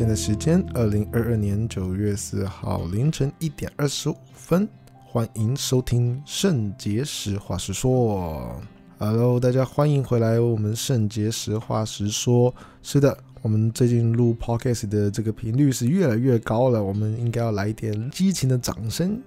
现在时间二零二二年九月四号凌晨一点二十五分，欢迎收听圣结实话实说。Hello，大家欢迎回来，我们圣结实话实说。是的，我们最近录 Podcast 的这个频率是越来越高了，我们应该要来一点激情的掌声。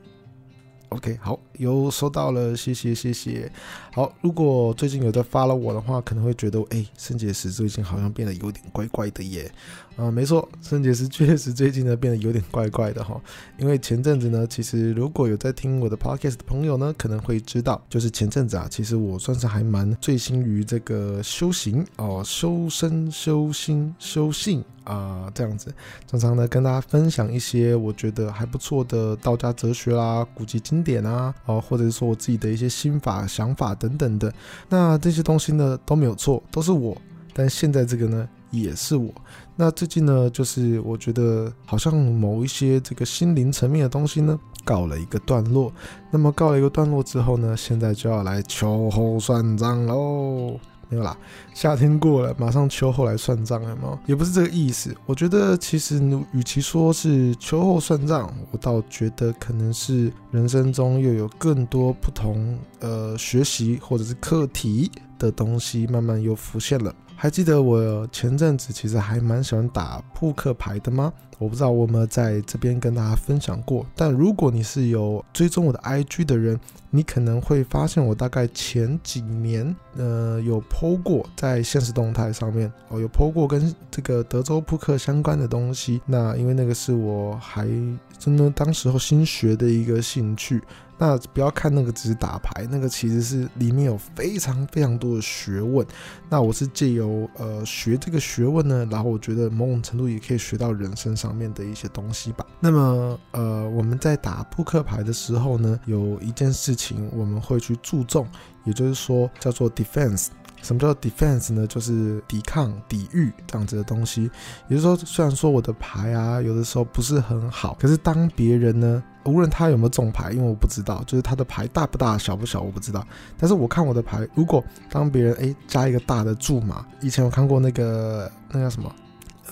OK，好，有收到了，谢谢谢谢。好，如果最近有在发了我的话，可能会觉得，哎，圣结石最近好像变得有点怪怪的耶。啊、没错，圣结石确实最近呢变得有点怪怪的哈。因为前阵子呢，其实如果有在听我的 podcast 的朋友呢，可能会知道，就是前阵子啊，其实我算是还蛮醉心于这个修行哦，修身、修心、修性。啊、这样子，常常呢跟大家分享一些我觉得还不错的道家哲学啦、古籍经典啊，哦，或者是说我自己的一些心法、想法等等的。那这些东西呢都没有错，都是我。但现在这个呢也是我。那最近呢，就是我觉得好像某一些这个心灵层面的东西呢告了一个段落。那么告了一个段落之后呢，现在就要来秋后算账喽。没有啦，夏天过了，马上秋后来算账了吗？也不是这个意思。我觉得其实，与其说是秋后算账，我倒觉得可能是人生中又有更多不同呃学习或者是课题的东西慢慢又浮现了。还记得我前阵子其实还蛮喜欢打扑克牌的吗？我不知道我有没有在这边跟大家分享过。但如果你是有追踪我的 IG 的人，你可能会发现我大概前几年呃有 po 过在现实动态上面哦，有 po 过跟这个德州扑克相关的东西。那因为那个是我还真的当时候新学的一个兴趣。那不要看那个只是打牌，那个其实是里面有非常非常多的学问。那我是借由呃学这个学问呢，然后我觉得某种程度也可以学到人生上面的一些东西吧。那么呃我们在打扑克牌的时候呢，有一件事情我们会去注重，也就是说叫做 defense。什么叫 defense 呢？就是抵抗、抵御这样子的东西。也就是说，虽然说我的牌啊有的时候不是很好，可是当别人呢，无论他有没有中牌，因为我不知道，就是他的牌大不大、小不小，我不知道。但是我看我的牌，如果当别人诶加一个大的注码，以前有看过那个那叫什么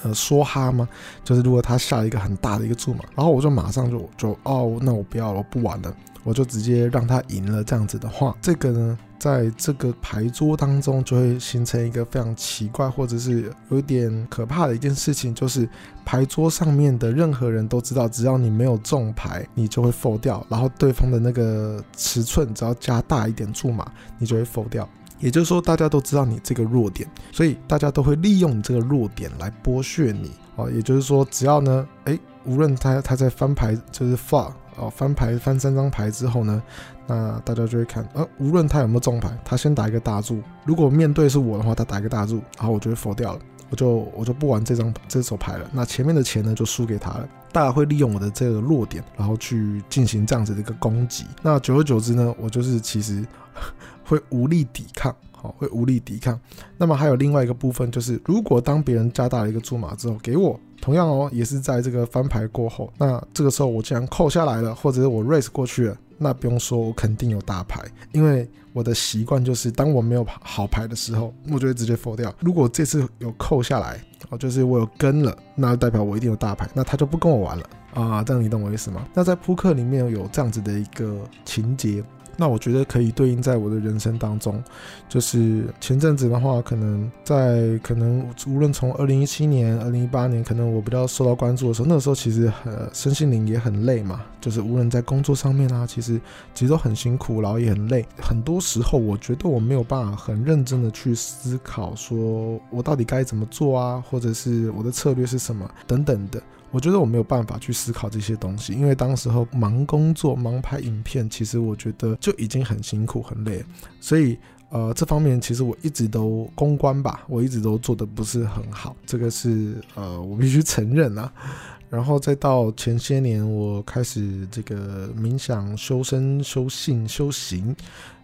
呃梭哈吗？就是如果他下了一个很大的一个注码，然后我就马上就就哦，那我不要了，我不玩了。我就直接让他赢了，这样子的话，这个呢，在这个牌桌当中就会形成一个非常奇怪，或者是有点可怕的一件事情，就是牌桌上面的任何人都知道，只要你没有中牌，你就会否掉，然后对方的那个尺寸只要加大一点注码，你就会否掉。也就是说，大家都知道你这个弱点，所以大家都会利用你这个弱点来剥削你。哦，也就是说，只要呢，诶，无论他他在翻牌，就是放。哦，翻牌翻三张牌之后呢，那大家就会看，呃，无论他有没有中牌，他先打一个大注。如果面对是我的话，他打一个大注，然后我就会否掉了，我就我就不玩这张这手牌了。那前面的钱呢，就输给他了。大家会利用我的这个弱点，然后去进行这样子的一个攻击。那久而久之呢，我就是其实会无力抵抗，好，会无力抵抗。那么还有另外一个部分，就是如果当别人加大了一个注码之后，给我。同样哦，也是在这个翻牌过后，那这个时候我既然扣下来了，或者是我 raise 过去了，那不用说，我肯定有大牌，因为我的习惯就是，当我没有好牌的时候，我就会直接 fold 掉。如果这次有扣下来，哦，就是我有跟了，那代表我一定有大牌，那他就不跟我玩了啊，这样你懂我意思吗？那在扑克里面有这样子的一个情节。那我觉得可以对应在我的人生当中，就是前阵子的话，可能在可能无论从二零一七年、二零一八年，可能我比较受到关注的时候，那时候其实很身心灵也很累嘛，就是无论在工作上面啊，其实其实都很辛苦，然后也很累。很多时候我觉得我没有办法很认真的去思考，说我到底该怎么做啊，或者是我的策略是什么等等的。我觉得我没有办法去思考这些东西，因为当时候忙工作、忙拍影片，其实我觉得就已经很辛苦、很累，所以呃，这方面其实我一直都公关吧，我一直都做得不是很好，这个是呃，我必须承认啊。然后再到前些年，我开始这个冥想、修身、修性、修行。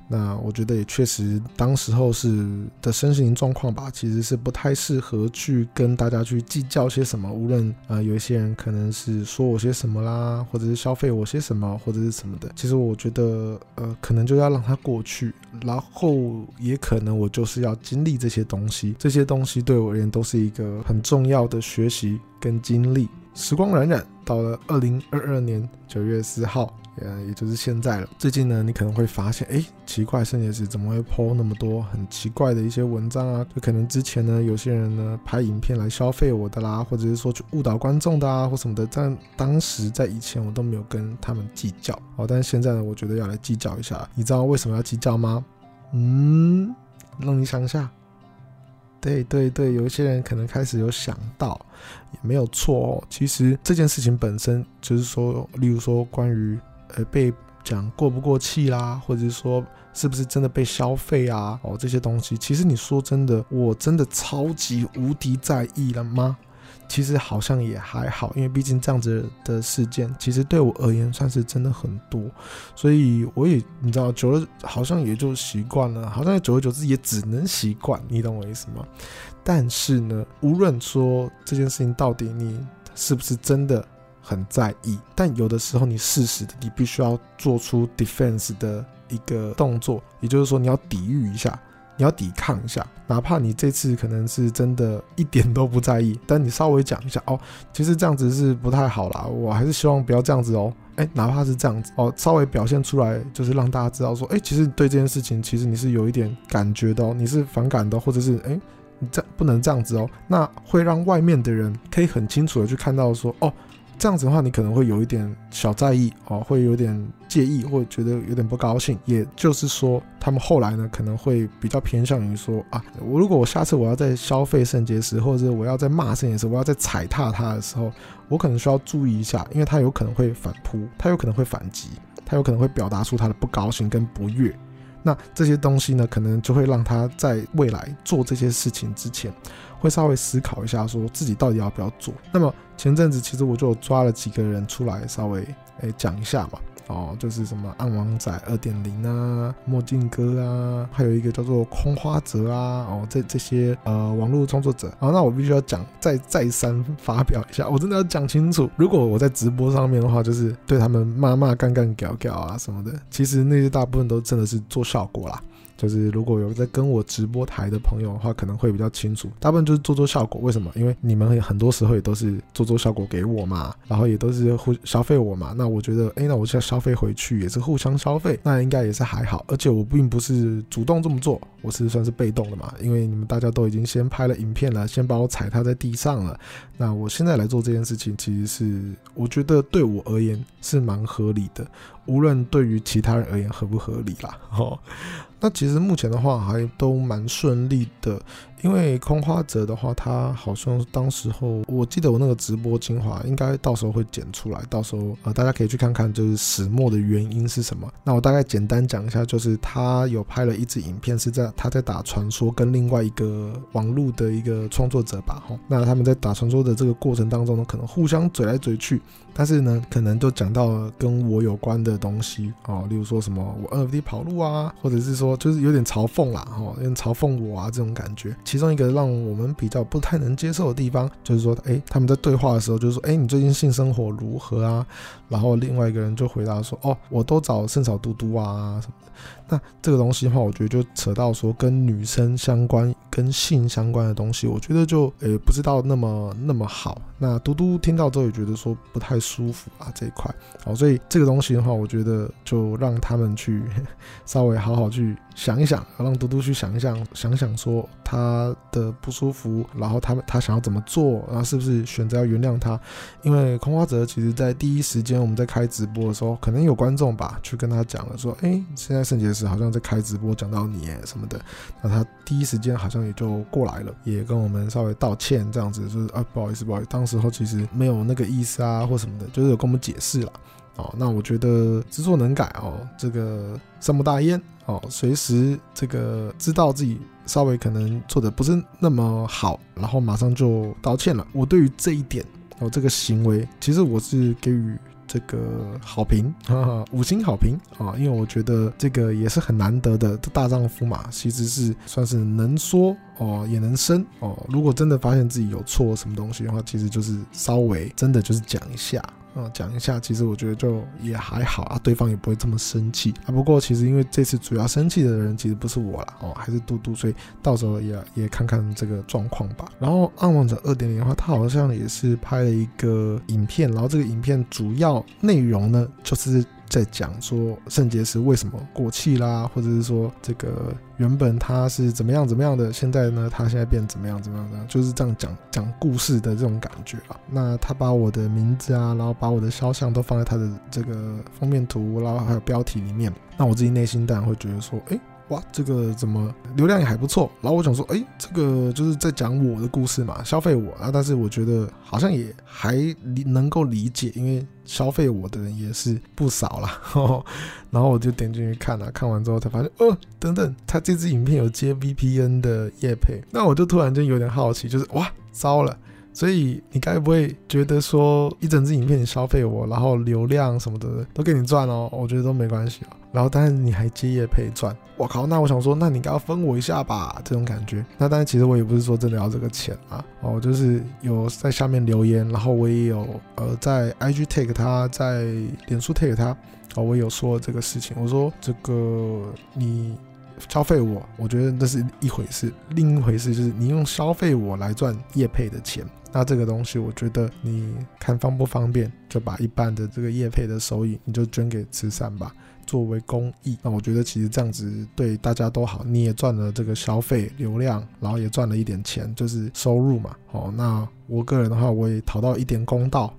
那我觉得也确实，当时候是的身心状况吧，其实是不太适合去跟大家去计较些什么。无论呃有一些人可能是说我些什么啦，或者是消费我些什么，或者是什么的。其实我觉得呃可能就要让它过去，然后也可能我就是要经历这些东西。这些东西对我而言都是一个很重要的学习跟经历。时光荏苒，到了二零二二年九月四号。呃，也就是现在了。最近呢，你可能会发现，哎，奇怪，圣结石怎么会 po 那么多很奇怪的一些文章啊？就可能之前呢，有些人呢拍影片来消费我的啦，或者是说去误导观众的啊，或什么的。但当时在以前我都没有跟他们计较哦，但是现在呢，我觉得要来计较一下。你知道为什么要计较吗？嗯，让你想一下。对对对，有一些人可能开始有想到，也没有错哦。其实这件事情本身就是说，例如说关于。呃，被讲过不过气啦，或者是说是不是真的被消费啊？哦，这些东西，其实你说真的，我真的超级无敌在意了吗？其实好像也还好，因为毕竟这样子的事件，其实对我而言算是真的很多，所以我也你知道，久了好像也就习惯了，好像久而久之也只能习惯，你懂我意思吗？但是呢，无论说这件事情到底你是不是真的。很在意，但有的时候你适时的，你必须要做出 defense 的一个动作，也就是说你要抵御一下，你要抵抗一下，哪怕你这次可能是真的一点都不在意，但你稍微讲一下哦，其实这样子是不太好啦，我还是希望不要这样子哦，哎，哪怕是这样子哦，稍微表现出来，就是让大家知道说，哎，其实对这件事情，其实你是有一点感觉的哦，你是反感的，或者是哎，你这不能这样子哦，那会让外面的人可以很清楚的去看到说，哦。这样子的话，你可能会有一点小在意哦，会有点介意，或者觉得有点不高兴。也就是说，他们后来呢，可能会比较偏向于说啊，我如果我下次我要在消费圣结石，或者我要在骂圣结石，我要在踩踏他的时候，我可能需要注意一下，因为他有可能会反扑，他有可能会反击，他有可能会表达出他的不高兴跟不悦。那这些东西呢，可能就会让他在未来做这些事情之前，会稍微思考一下，说自己到底要不要做。那么前阵子其实我就抓了几个人出来，稍微诶讲一下嘛。哦，就是什么暗王仔二点零啊，墨镜哥啊，还有一个叫做空花泽啊，哦，这这些呃网络创作者啊，那我必须要讲，再再三发表一下，我真的要讲清楚。如果我在直播上面的话，就是对他们骂骂干干屌屌啊什么的，其实那些大部分都真的是做效果啦。就是如果有在跟我直播台的朋友的话，可能会比较清楚。大部分就是做做效果，为什么？因为你们很多时候也都是做做效果给我嘛，然后也都是互消费我嘛。那我觉得，哎，那我现在消费回去也是互相消费，那应该也是还好。而且我并不是主动这么做，我是算是被动的嘛。因为你们大家都已经先拍了影片了，先把我踩踏在地上了。那我现在来做这件事情，其实是我觉得对我而言是蛮合理的。无论对于其他人而言合不合理啦，哦，那其实目前的话还都蛮顺利的。因为空花泽的话，他好像当时候，我记得我那个直播精华，应该到时候会剪出来，到时候呃大家可以去看看，就是始末的原因是什么。那我大概简单讲一下，就是他有拍了一支影片，是在他在打传说，跟另外一个网络的一个创作者吧，哈，那他们在打传说的这个过程当中呢，可能互相嘴来嘴去，但是呢，可能都讲到跟我有关的东西哦，例如说什么我 NFT 跑路啊，或者是说就是有点嘲讽啦，哈，有点嘲讽我啊这种感觉。其中一个让我们比较不太能接受的地方，就是说，哎，他们在对话的时候，就是说，哎，你最近性生活如何啊？然后另外一个人就回答说，哦，我都找圣草嘟嘟啊什么的。那这个东西的话，我觉得就扯到说跟女生相关、跟性相关的东西，我觉得就诶不知道那么那么好。那嘟嘟听到之后也觉得说不太舒服啊这一块。好，所以这个东西的话，我觉得就让他们去 稍微好好去想一想，让嘟嘟去想一想，想想说。他的不舒服，然后他们他想要怎么做，然后是不是选择要原谅他？因为空花泽其实在第一时间我们在开直播的时候，可能有观众吧去跟他讲了说，哎，现在圣洁石好像在开直播讲到你什么的，那他第一时间好像也就过来了，也跟我们稍微道歉这样子，就是啊不好意思不好意思，当时候其实没有那个意思啊或什么的，就是有跟我们解释了。哦，那我觉得知错能改哦，这个善莫大焉哦，随时这个知道自己稍微可能做的不是那么好，然后马上就道歉了。我对于这一点哦，这个行为，其实我是给予这个好评，哈哈，五星好评啊！因为我觉得这个也是很难得的，大丈夫嘛，其实是算是能说哦，也能生哦。如果真的发现自己有错什么东西的话，其实就是稍微真的就是讲一下。啊，讲一下，其实我觉得就也还好啊，对方也不会这么生气啊。不过其实因为这次主要生气的人其实不是我啦，哦，还是嘟嘟，所以到时候也也看看这个状况吧。然后《暗王者二点零》的话，他好像也是拍了一个影片，然后这个影片主要内容呢就是。在讲说肾结石为什么过气啦，或者是说这个原本他是怎么样怎么样的，现在呢他现在变怎么样怎么样的，就是这样讲讲故事的这种感觉啊。那他把我的名字啊，然后把我的肖像都放在他的这个封面图，然后还有标题里面，那我自己内心当然会觉得说，哎。哇，这个怎么流量也还不错？然后我想说，哎，这个就是在讲我的故事嘛，消费我啊。但是我觉得好像也还能够理解，因为消费我的人也是不少啦。然后我就点进去看了，看完之后才发现，哦，等等，他这支影片有接 VPN 的业配，那我就突然间有点好奇，就是哇，糟了。所以你该不会觉得说一整支影片你消费我，然后流量什么的都给你赚哦？我觉得都没关系啊。然后但是你还接业配赚，我靠！那我想说，那你该要分我一下吧？这种感觉。那但是其实我也不是说真的要这个钱啊。哦，就是有在下面留言，然后我也有呃在 IG take 他，在脸书 take 他，哦，我有说这个事情。我说这个你。消费我，我觉得那是一回事；另一回事就是你用消费我来赚业配的钱，那这个东西我觉得你看方不方便，就把一半的这个业配的收益你就捐给慈善吧，作为公益。那我觉得其实这样子对大家都好，你也赚了这个消费流量，然后也赚了一点钱，就是收入嘛。哦，那我个人的话，我也讨到一点公道，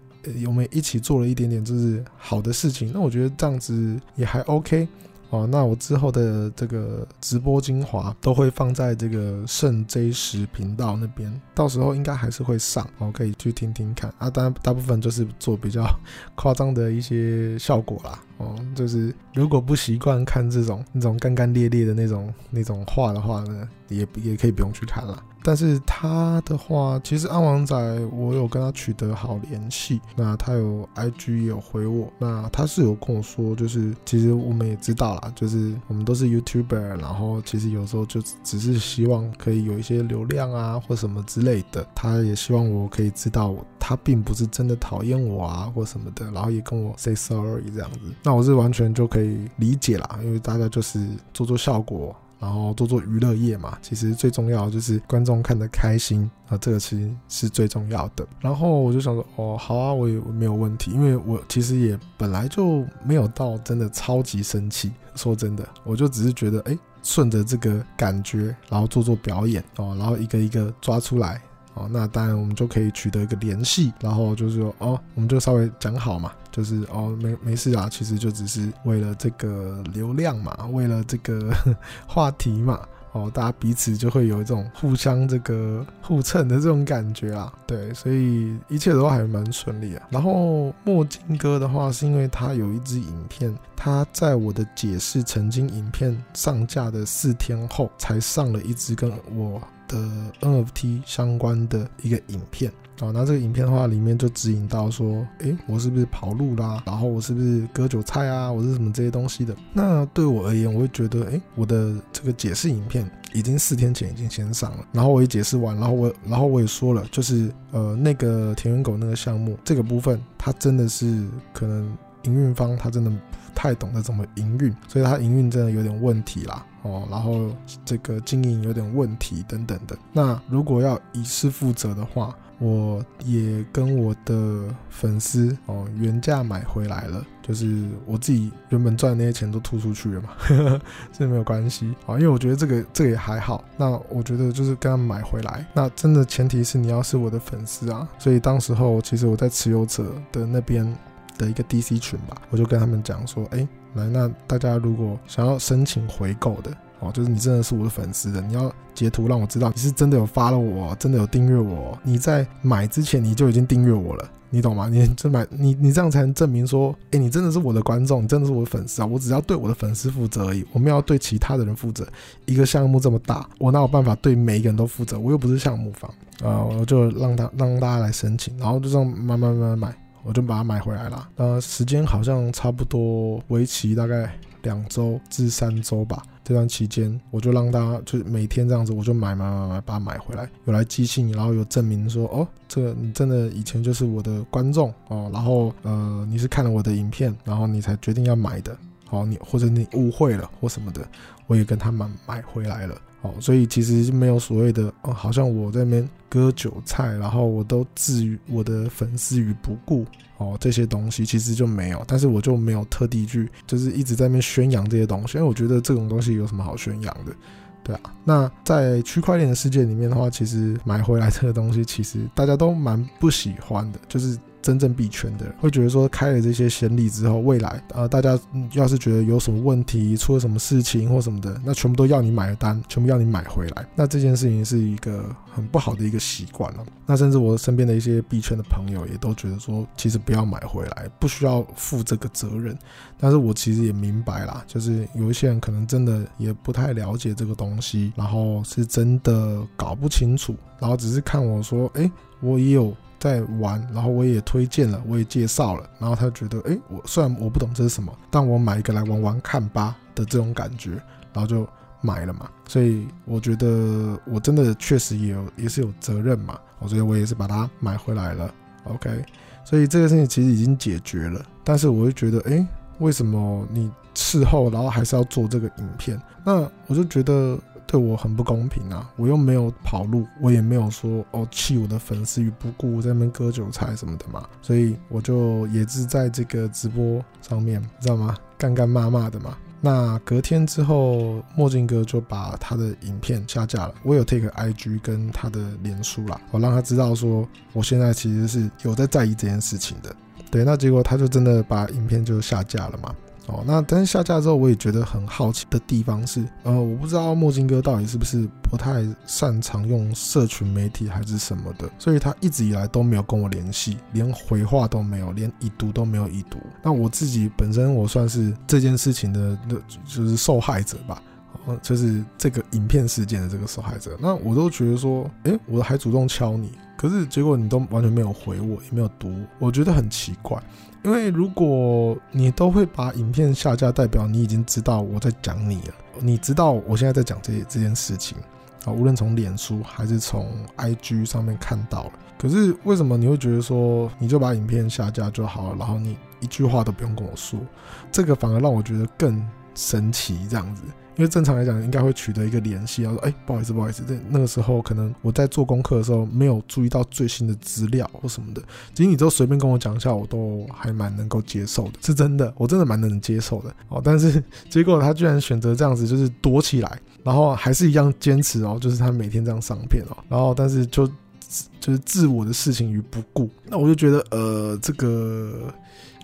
我们一起做了一点点就是好的事情，那我觉得这样子也还 OK。哦，那我之后的这个直播精华都会放在这个圣 J 十频道那边，到时候应该还是会上，哦，可以去听听看啊。当然，大部分就是做比较 夸张的一些效果啦。哦，就是如果不习惯看这种那种干干裂裂的那种那种画的话呢，也也可以不用去看了。但是他的话，其实安王仔我有跟他取得好联系，那他有 IG 也有回我，那他是有跟我说，就是其实我们也知道啦，就是我们都是 YouTuber，然后其实有时候就只是希望可以有一些流量啊或什么之类的，他也希望我可以知道他并不是真的讨厌我啊或什么的，然后也跟我 say sorry 这样子。那我是完全就可以理解啦，因为大家就是做做效果，然后做做娱乐业嘛。其实最重要就是观众看得开心啊，这个其实是最重要的。然后我就想说，哦，好啊，我也没有问题，因为我其实也本来就没有到真的超级生气。说真的，我就只是觉得，哎，顺着这个感觉，然后做做表演哦，然后一个一个抓出来。哦，那当然我们就可以取得一个联系，然后就是说，哦，我们就稍微讲好嘛，就是哦，没没事啊，其实就只是为了这个流量嘛，为了这个 话题嘛，哦，大家彼此就会有一种互相这个互蹭的这种感觉啊，对，所以一切都还蛮顺利啊。然后墨镜哥的话，是因为他有一支影片，他在我的解释曾经影片上架的四天后，才上了一支跟我。的 NFT 相关的一个影片啊，那这个影片的话，里面就指引到说，诶，我是不是跑路啦？然后我是不是割韭菜啊？我是什么这些东西的？那对我而言，我会觉得，诶，我的这个解释影片已经四天前已经先上了，然后我也解释完，然后我，然后我也说了，就是呃，那个田园狗那个项目这个部分，它真的是可能营运方他真的太懂得怎么营运，所以他营运真的有点问题啦。哦，然后这个经营有点问题等等的。那如果要以示负责的话，我也跟我的粉丝哦原价买回来了，就是我自己原本赚的那些钱都吐出去了嘛，这没有关系啊，因为我觉得这个这个也还好。那我觉得就是跟他们买回来，那真的前提是你要是我的粉丝啊。所以当时候其实我在持有者的那边的一个 DC 群吧，我就跟他们讲说，哎。来，那大家如果想要申请回购的哦，就是你真的是我的粉丝的，你要截图让我知道你是真的有发了我，真的有订阅我。你在买之前你就已经订阅我了，你懂吗？你这买你你这样才能证明说，哎，你真的是我的观众，你真的是我的粉丝啊！我只要对我的粉丝负责而已，我没有要对其他的人负责。一个项目这么大，我哪有办法对每一个人都负责？我又不是项目方啊，我就让他让大家来申请，然后就这样慢慢慢慢买。我就把它买回来了。那时间好像差不多为期大概两周至三周吧。这段期间，我就让大家就每天这样子，我就买买买买，把它买回来，有来寄信，然后有证明说，哦，这个你真的以前就是我的观众哦，然后呃，你是看了我的影片，然后你才决定要买的，好，你或者你误会了或什么的，我也跟他们买回来了。哦，所以其实没有所谓的哦，好像我在那边割韭菜，然后我都置于我的粉丝于不顾哦，这些东西其实就没有，但是我就没有特地去，就是一直在那边宣扬这些东西，因为我觉得这种东西有什么好宣扬的，对啊。那在区块链的世界里面的话，其实买回来这个东西，其实大家都蛮不喜欢的，就是。真正币圈的人会觉得说，开了这些先例之后，未来呃，大家要是觉得有什么问题，出了什么事情或什么的，那全部都要你买单，全部要你买回来。那这件事情是一个很不好的一个习惯了。那甚至我身边的一些币圈的朋友也都觉得说，其实不要买回来，不需要负这个责任。但是我其实也明白啦，就是有一些人可能真的也不太了解这个东西，然后是真的搞不清楚，然后只是看我说，哎，我也有。在玩，然后我也推荐了，我也介绍了，然后他觉得，诶，我虽然我不懂这是什么，但我买一个来玩玩看吧的这种感觉，然后就买了嘛。所以我觉得我真的确实也有也是有责任嘛，我觉得我也是把它买回来了。OK，所以这个事情其实已经解决了，但是我就觉得，诶，为什么你事后然后还是要做这个影片？那我就觉得。对我很不公平啊！我又没有跑路，我也没有说哦弃我的粉丝于不顾，在那边割韭菜什么的嘛，所以我就也是在这个直播上面，知道吗？干干骂骂的嘛。那隔天之后，墨镜哥就把他的影片下架了。我有 take IG 跟他的脸书啦，我让他知道说我现在其实是有在在意这件事情的。对，那结果他就真的把影片就下架了嘛。哦，那但是下架之后，我也觉得很好奇的地方是，呃，我不知道墨镜哥到底是不是不太擅长用社群媒体还是什么的，所以他一直以来都没有跟我联系，连回话都没有，连已读都没有已读。那我自己本身我算是这件事情的，那就是受害者吧，就是这个影片事件的这个受害者。那我都觉得说，诶，我还主动敲你，可是结果你都完全没有回我，也没有读，我觉得很奇怪。因为如果你都会把影片下架，代表你已经知道我在讲你了，你知道我现在在讲这这件事情啊，无论从脸书还是从 IG 上面看到了。可是为什么你会觉得说你就把影片下架就好了，然后你一句话都不用跟我说，这个反而让我觉得更神奇这样子。因为正常来讲，应该会取得一个联系，然后说：“哎，不好意思，不好意思，这那个时候可能我在做功课的时候没有注意到最新的资料或什么的。其实你都随便跟我讲一下，我都还蛮能够接受的，是真的，我真的蛮能接受的哦。但是结果他居然选择这样子，就是躲起来，然后还是一样坚持哦，就是他每天这样上片哦，然后但是就就是自我的事情于不顾，那我就觉得呃，这个。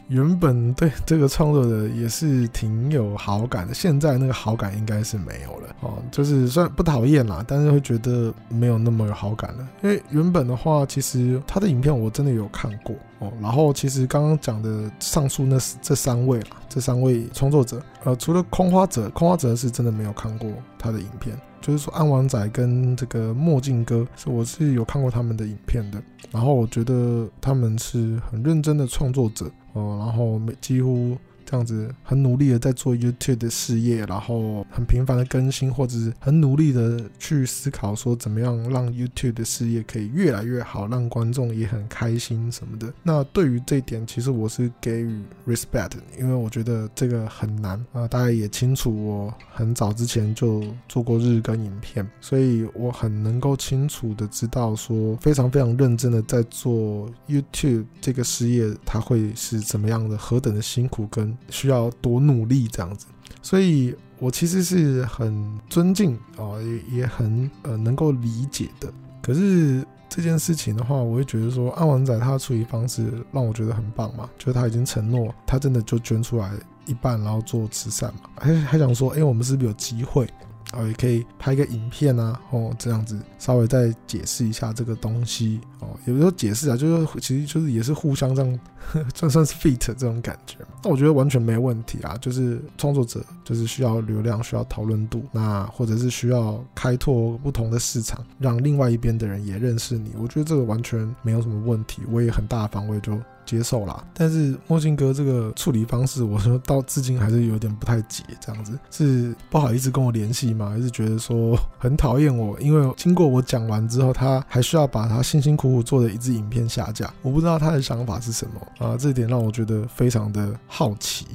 原本对这个创作者也是挺有好感的，现在那个好感应该是没有了哦，就是虽然不讨厌啦，但是会觉得没有那么有好感了。因为原本的话，其实他的影片我真的有看过哦。然后其实刚刚讲的上述那这三位啦，这三位创作者，呃，除了空花者，空花者是真的没有看过他的影片。就是说，安王仔跟这个墨镜哥是我是有看过他们的影片的，然后我觉得他们是很认真的创作者哦，然后每几乎。这样子很努力的在做 YouTube 的事业，然后很频繁的更新，或者是很努力的去思考说怎么样让 YouTube 的事业可以越来越好，让观众也很开心什么的。那对于这一点，其实我是给予 respect，因为我觉得这个很难啊。大家也清楚，我很早之前就做过日更影片，所以我很能够清楚的知道说，非常非常认真的在做 YouTube 这个事业，它会是怎么样的，何等的辛苦跟。需要多努力这样子，所以我其实是很尊敬啊，也也很呃能够理解的。可是这件事情的话，我会觉得说，安王仔他的处理方式让我觉得很棒嘛，就是他已经承诺，他真的就捐出来一半，然后做慈善嘛，还还想说，哎，我们是不是有机会？哦，也可以拍个影片啊，哦，这样子稍微再解释一下这个东西哦，也不是说解释啊，就是其实就是也是互相这样，算算是 fit 这种感觉。那我觉得完全没问题啊，就是创作者就是需要流量，需要讨论度，那或者是需要开拓不同的市场，让另外一边的人也认识你。我觉得这个完全没有什么问题，我也很大方，我也就接受啦。但是墨镜哥这个处理方式，我说到至今还是有点不太解，这样子是不好意思跟我联系吗？还是觉得说很讨厌我？因为经过我讲完之后，他还需要把他辛辛苦苦我做的一支影片下架，我不知道他的想法是什么啊，这点让我觉得非常的好奇。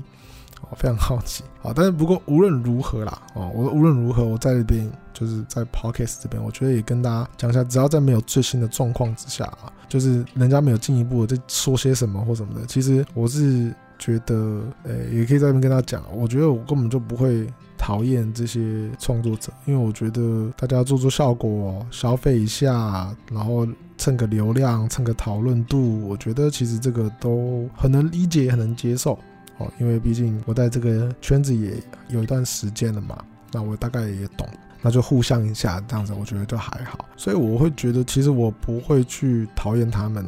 非常好奇，好，但是不过无论如何啦，哦，我无论如何，我在这边就是在 Podcast 这边，我觉得也跟大家讲一下，只要在没有最新的状况之下啊，就是人家没有进一步的在说些什么或什么的，其实我是觉得，诶、欸，也可以在这边跟他讲，我觉得我根本就不会讨厌这些创作者，因为我觉得大家做做效果，消费一下，然后蹭个流量，蹭个讨论度，我觉得其实这个都很能理解，也很能接受。哦，因为毕竟我在这个圈子也有一段时间了嘛，那我大概也懂，那就互相一下这样子，我觉得就还好。所以我会觉得，其实我不会去讨厌他们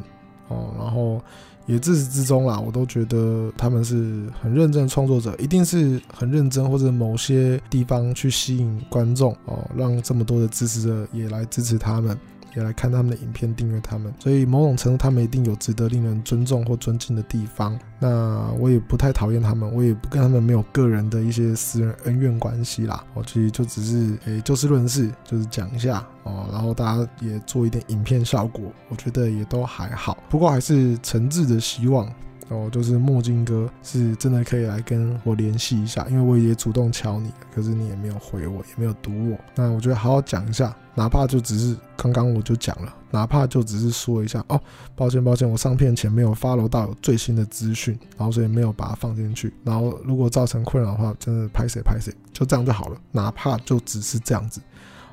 哦，然后也自始至终啦，我都觉得他们是很认真的创作者，一定是很认真，或者某些地方去吸引观众哦，让这么多的支持者也来支持他们。也来看他们的影片，订阅他们，所以某种程度他们一定有值得令人尊重或尊敬的地方。那我也不太讨厌他们，我也不跟他们没有个人的一些私人恩怨关系啦。我其实就只是诶、就事论事，就是讲一下哦，然后大家也做一点影片效果，我觉得也都还好。不过还是诚挚的希望。哦，就是墨镜哥是真的可以来跟我联系一下，因为我也主动敲你，可是你也没有回我，也没有读我。那我觉得好好讲一下，哪怕就只是刚刚我就讲了，哪怕就只是说一下哦，抱歉抱歉，我上片前没有 follow 到最新的资讯，然后所以没有把它放进去。然后如果造成困扰的话，真的拍谁拍谁，就这样就好了，哪怕就只是这样子。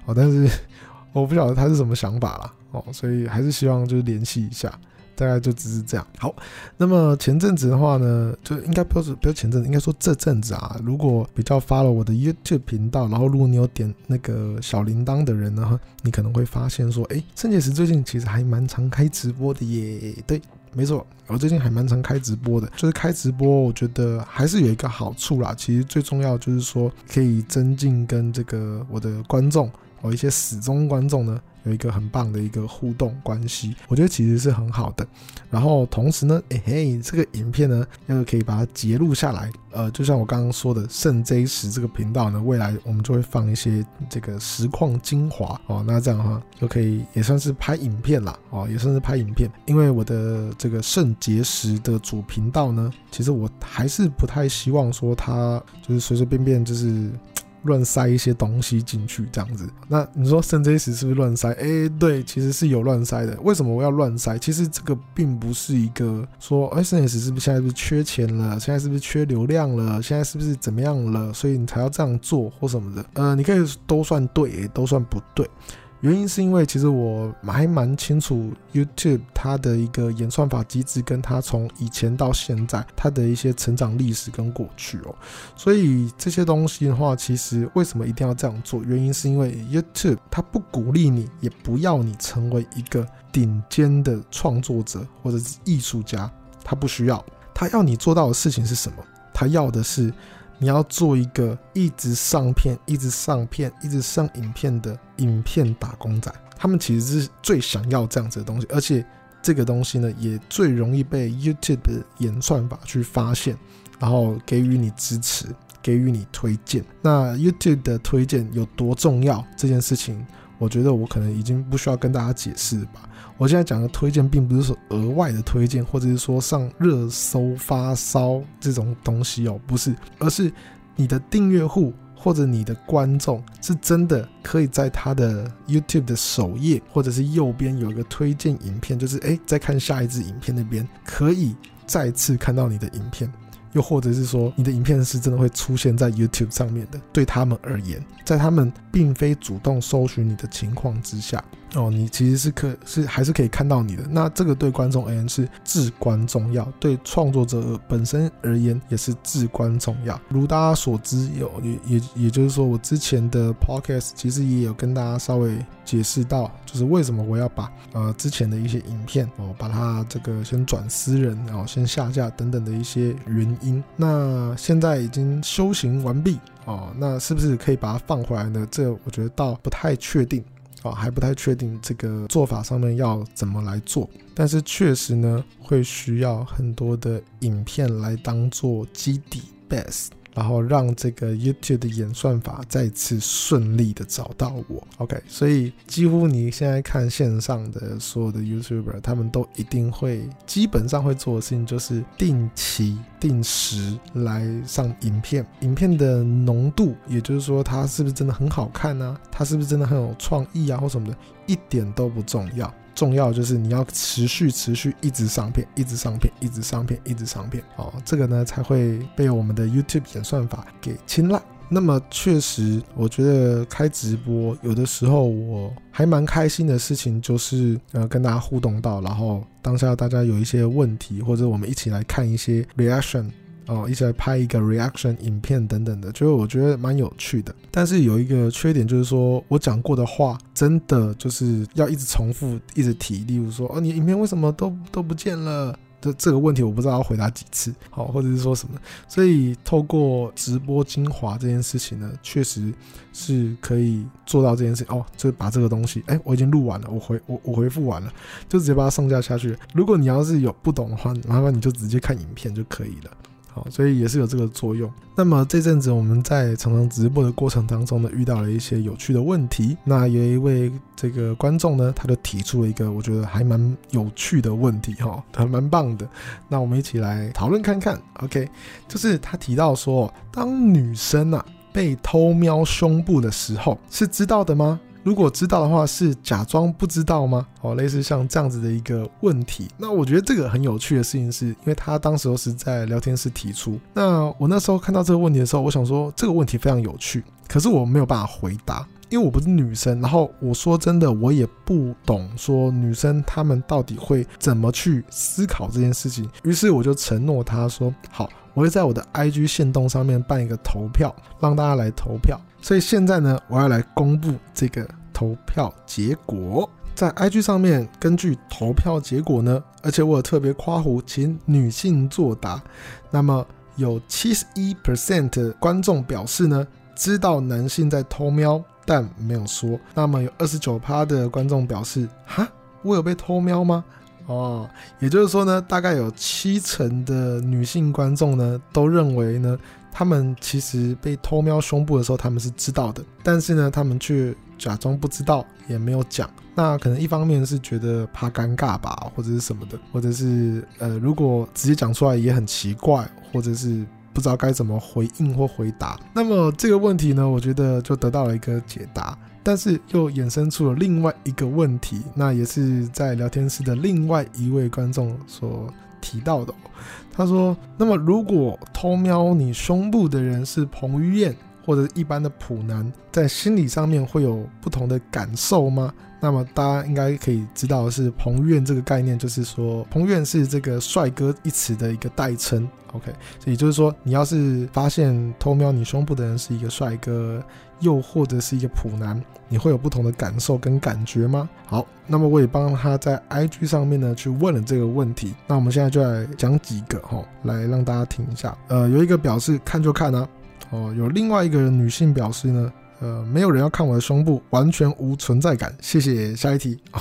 哦，但是 我不晓得他是什么想法啦。哦，所以还是希望就是联系一下。大概就只是这样。好，那么前阵子的话呢，就应该不是不是前阵子，应该说这阵子啊，如果比较发了我的 YouTube 频道，然后如果你有点那个小铃铛的人呢，你可能会发现说，哎，圣结石最近其实还蛮常开直播的耶。对，没错，我最近还蛮常开直播的。就是开直播，我觉得还是有一个好处啦。其实最重要就是说，可以增进跟这个我的观众。哦，一些死忠观众呢，有一个很棒的一个互动关系，我觉得其实是很好的。然后同时呢，哎嘿，这个影片呢，要可以把它截录下来。呃，就像我刚刚说的，圣 J 十这个频道呢，未来我们就会放一些这个实况精华哦。那这样的话，就可以也算是拍影片啦。哦，也算是拍影片。因为我的这个圣结石的主频道呢，其实我还是不太希望说它就是随随便便就是。乱塞一些东西进去，这样子。那你说圣 J 石是不是乱塞？哎、对，其实是有乱塞的。为什么我要乱塞？其实这个并不是一个说，哎、欸，圣 J 石是不是现在是不是缺钱了？现在是不是缺流量了？现在是不是怎么样了？所以你才要这样做或什么的？呃，你可以都算对，也都算不对。原因是因为其实我还蛮清楚 YouTube 它的一个演算法机制，跟它从以前到现在它的一些成长历史跟过去哦，所以这些东西的话，其实为什么一定要这样做？原因是因为 YouTube 它不鼓励你，也不要你成为一个顶尖的创作者或者是艺术家，它不需要，它要你做到的事情是什么？它要的是。你要做一个一直上片、一直上片、一直上影片的影片打工仔，他们其实是最想要这样子的东西，而且这个东西呢，也最容易被 YouTube 的演算法去发现，然后给予你支持，给予你推荐。那 YouTube 的推荐有多重要？这件事情，我觉得我可能已经不需要跟大家解释吧。我现在讲的推荐，并不是说额外的推荐，或者是说上热搜发烧这种东西哦，不是，而是你的订阅户或者你的观众是真的可以在他的 YouTube 的首页或者是右边有一个推荐影片，就是诶，在看下一支影片那边可以再次看到你的影片。又或者是说，你的影片是真的会出现在 YouTube 上面的。对他们而言，在他们并非主动搜寻你的情况之下，哦，你其实是可是还是可以看到你的。那这个对观众而言是至关重要，对创作者本身而言也是至关重要。如大家所知，有也也也就是说，我之前的 Podcast 其实也有跟大家稍微解释到，就是为什么我要把呃之前的一些影片哦，把它这个先转私人，然后先下架等等的一些原因。那现在已经修行完毕哦，那是不是可以把它放回来呢？这我觉得倒不太确定啊，还不太确定这个做法上面要怎么来做，但是确实呢，会需要很多的影片来当做基底 base。然后让这个 YouTube 的演算法再次顺利的找到我，OK，所以几乎你现在看线上的所有的 YouTuber，他们都一定会基本上会做的事情就是定期定时来上影片，影片的浓度，也就是说它是不是真的很好看呢？它是不是真的很有创意啊，或什么的，一点都不重要。重要就是你要持续持续一直上片，一直上片，一直上片，一直上片，哦，这个呢才会被我们的 YouTube 演算法给青睐。那么确实，我觉得开直播有的时候我还蛮开心的事情，就是呃跟大家互动到，然后当下大家有一些问题，或者我们一起来看一些 reaction。哦，一起来拍一个 reaction 影片等等的，就是我觉得蛮有趣的。但是有一个缺点，就是说我讲过的话，真的就是要一直重复，一直提。例如说，哦，你影片为什么都都不见了？这这个问题我不知道要回答几次，好，或者是说什么。所以透过直播精华这件事情呢，确实是可以做到这件事情。哦，就把这个东西，哎，我已经录完了，我回我我回复完了，就直接把它上架下去。如果你要是有不懂的话，麻烦你就直接看影片就可以了。所以也是有这个作用。那么这阵子我们在常常直播的过程当中呢，遇到了一些有趣的问题。那有一位这个观众呢，他就提出了一个我觉得还蛮有趣的问题，哈，还蛮棒的。那我们一起来讨论看看。OK，就是他提到说，当女生啊被偷瞄胸部的时候，是知道的吗？如果知道的话，是假装不知道吗？哦，类似像这样子的一个问题。那我觉得这个很有趣的事情是，因为他当时候是在聊天室提出。那我那时候看到这个问题的时候，我想说这个问题非常有趣，可是我没有办法回答，因为我不是女生。然后我说真的，我也不懂说女生她们到底会怎么去思考这件事情。于是我就承诺他说好。我会在我的 IG 线动上面办一个投票，让大家来投票。所以现在呢，我要来公布这个投票结果。在 IG 上面，根据投票结果呢，而且我有特别夸胡，请女性作答。那么有七十一 percent 的观众表示呢，知道男性在偷瞄，但没有说。那么有二十九趴的观众表示，哈，我有被偷瞄吗？哦，也就是说呢，大概有七成的女性观众呢，都认为呢，他们其实被偷瞄胸部的时候，他们是知道的，但是呢，他们却假装不知道，也没有讲。那可能一方面是觉得怕尴尬吧，或者是什么的，或者是呃，如果直接讲出来也很奇怪，或者是不知道该怎么回应或回答。那么这个问题呢，我觉得就得到了一个解答。但是又衍生出了另外一个问题，那也是在聊天室的另外一位观众所提到的。他说：“那么如果偷瞄你胸部的人是彭于晏或者一般的普男，在心理上面会有不同的感受吗？”那么大家应该可以知道的是，彭院这个概念就是说，彭院是这个帅哥一词的一个代称。OK，所以也就是说，你要是发现偷瞄你胸部的人是一个帅哥，又或者是一个普男，你会有不同的感受跟感觉吗？好，那么我也帮他在 IG 上面呢去问了这个问题。那我们现在就来讲几个哈，来让大家听一下。呃，有一个表示看就看啊，哦，有另外一个女性表示呢。呃，没有人要看我的胸部，完全无存在感。谢谢。下一题。哦、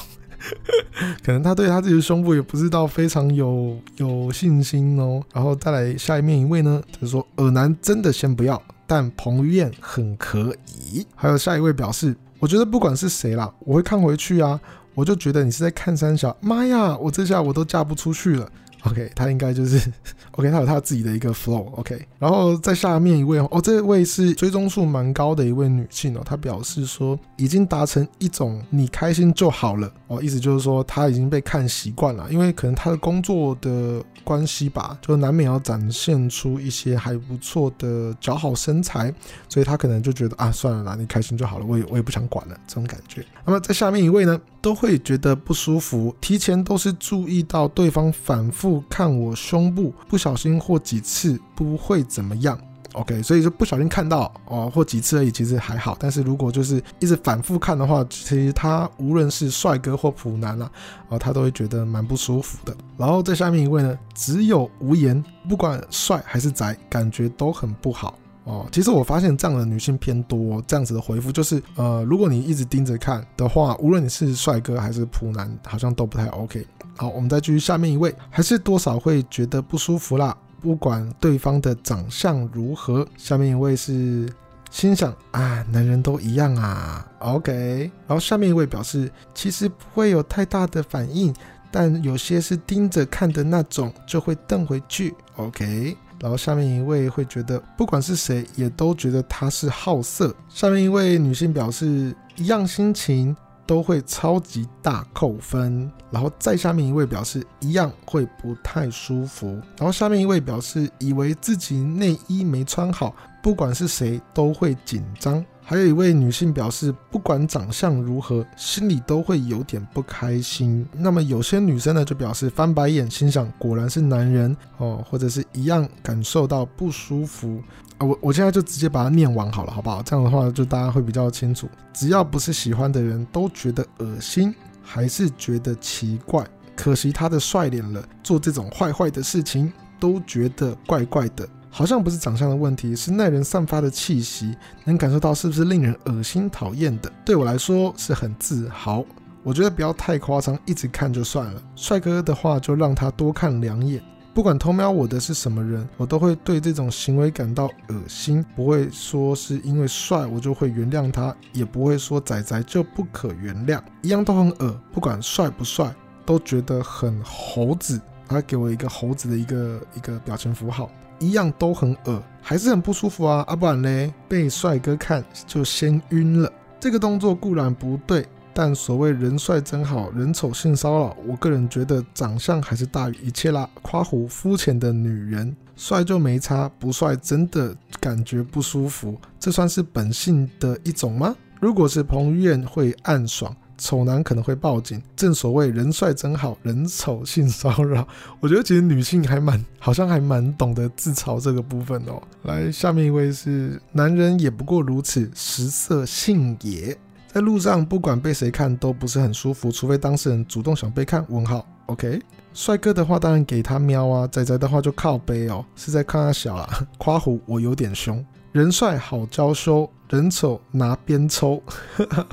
可能她对她自己的胸部也不知道非常有有信心哦。然后再来下一面一位呢，就是说耳男真的先不要，但彭于晏很可以。还有下一位表示，我觉得不管是谁啦，我会看回去啊。我就觉得你是在看三小，妈呀，我这下我都嫁不出去了。OK，他应该就是 OK，他有他自己的一个 flow。OK，然后在下面一位哦，这位是追踪数蛮高的一位女性哦，她表示说已经达成一种你开心就好了哦，意思就是说她已经被看习惯了，因为可能她的工作的关系吧，就难免要展现出一些还不错的姣好身材，所以她可能就觉得啊，算了啦，你开心就好了，我也我也不想管了这种感觉。那么在下面一位呢，都会觉得不舒服，提前都是注意到对方反复。看我胸部，不小心或几次不会怎么样，OK，所以就不小心看到哦，或几次而已，其实还好。但是如果就是一直反复看的话，其实他无论是帅哥或普男啊，哦，他都会觉得蛮不舒服的。然后在下面一位呢，只有无言，不管帅还是宅，感觉都很不好。哦。其实我发现这样的女性偏多，这样子的回复就是，呃，如果你一直盯着看的话，无论你是帅哥还是普男，好像都不太 OK。好，我们再继续下面一位，还是多少会觉得不舒服啦，不管对方的长相如何。下面一位是心想啊，男人都一样啊，OK。然后下面一位表示，其实不会有太大的反应。但有些是盯着看的那种，就会瞪回去。OK，然后下面一位会觉得，不管是谁，也都觉得他是好色。下面一位女性表示，一样心情都会超级大扣分。然后再下面一位表示，一样会不太舒服。然后下面一位表示，以为自己内衣没穿好，不管是谁都会紧张。还有一位女性表示，不管长相如何，心里都会有点不开心。那么有些女生呢，就表示翻白眼，心想果然是男人哦，或者是一样感受到不舒服啊。我我现在就直接把它念完好了，好不好？这样的话就大家会比较清楚。只要不是喜欢的人，都觉得恶心，还是觉得奇怪。可惜他的帅脸了，做这种坏坏的事情都觉得怪怪的。好像不是长相的问题，是那人散发的气息，能感受到是不是令人恶心讨厌的。对我来说是很自豪。我觉得不要太夸张，一直看就算了。帅哥的话就让他多看两眼。不管偷瞄我的是什么人，我都会对这种行为感到恶心。不会说是因为帅我就会原谅他，也不会说仔仔就不可原谅。一样都很恶，不管帅不帅，都觉得很猴子。他给我一个猴子的一个一个表情符号。一样都很恶，还是很不舒服啊！啊，不然嘞，被帅哥看就先晕了。这个动作固然不对，但所谓人帅真好人丑性骚扰，我个人觉得长相还是大于一切啦。夸胡肤浅的女人，帅就没差，不帅真的感觉不舒服，这算是本性的一种吗？如果是彭于晏会暗爽。丑男可能会报警，正所谓人帅真好人丑性骚扰。我觉得其实女性还蛮，好像还蛮懂得自嘲这个部分哦。来，下面一位是男人也不过如此，食色性也。在路上不管被谁看都不是很舒服，除非当事人主动想被看。问号，OK。帅哥的话当然给他瞄啊，仔仔的话就靠背哦，是在看他小啊。夸胡我有点凶，人帅好娇羞，人丑拿鞭抽。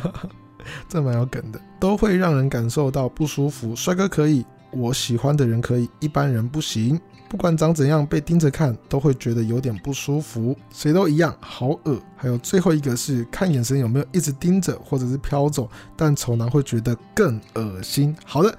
这蛮有梗的，都会让人感受到不舒服。帅哥可以，我喜欢的人可以，一般人不行。不管长怎样，被盯着看都会觉得有点不舒服。谁都一样，好恶。还有最后一个是看眼神有没有一直盯着，或者是飘走，但丑男会觉得更恶心。好的，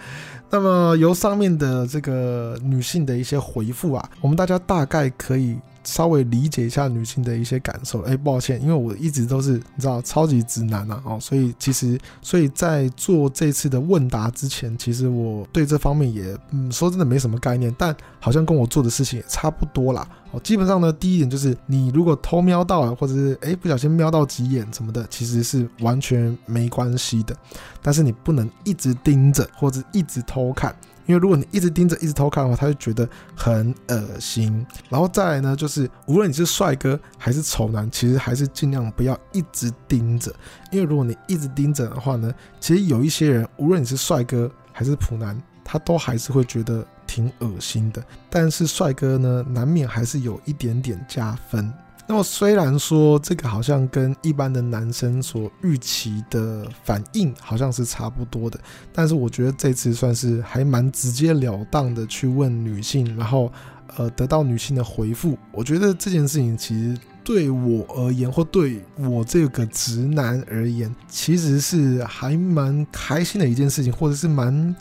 那么由上面的这个女性的一些回复啊，我们大家大概可以。稍微理解一下女性的一些感受，哎，抱歉，因为我一直都是你知道超级直男啊，哦，所以其实所以在做这次的问答之前，其实我对这方面也嗯说真的没什么概念，但好像跟我做的事情也差不多啦。哦，基本上呢，第一点就是你如果偷瞄到了，或者是哎不小心瞄到几眼什么的，其实是完全没关系的，但是你不能一直盯着或者一直偷看。因为如果你一直盯着、一直偷看的话，他就觉得很恶心。然后再来呢，就是无论你是帅哥还是丑男，其实还是尽量不要一直盯着。因为如果你一直盯着的话呢，其实有一些人，无论你是帅哥还是普男，他都还是会觉得挺恶心的。但是帅哥呢，难免还是有一点点加分。那么虽然说这个好像跟一般的男生所预期的反应好像是差不多的，但是我觉得这次算是还蛮直截了当的去问女性，然后呃得到女性的回复。我觉得这件事情其实对我而言，或对我这个直男而言，其实是还蛮开心的一件事情，或者是蛮。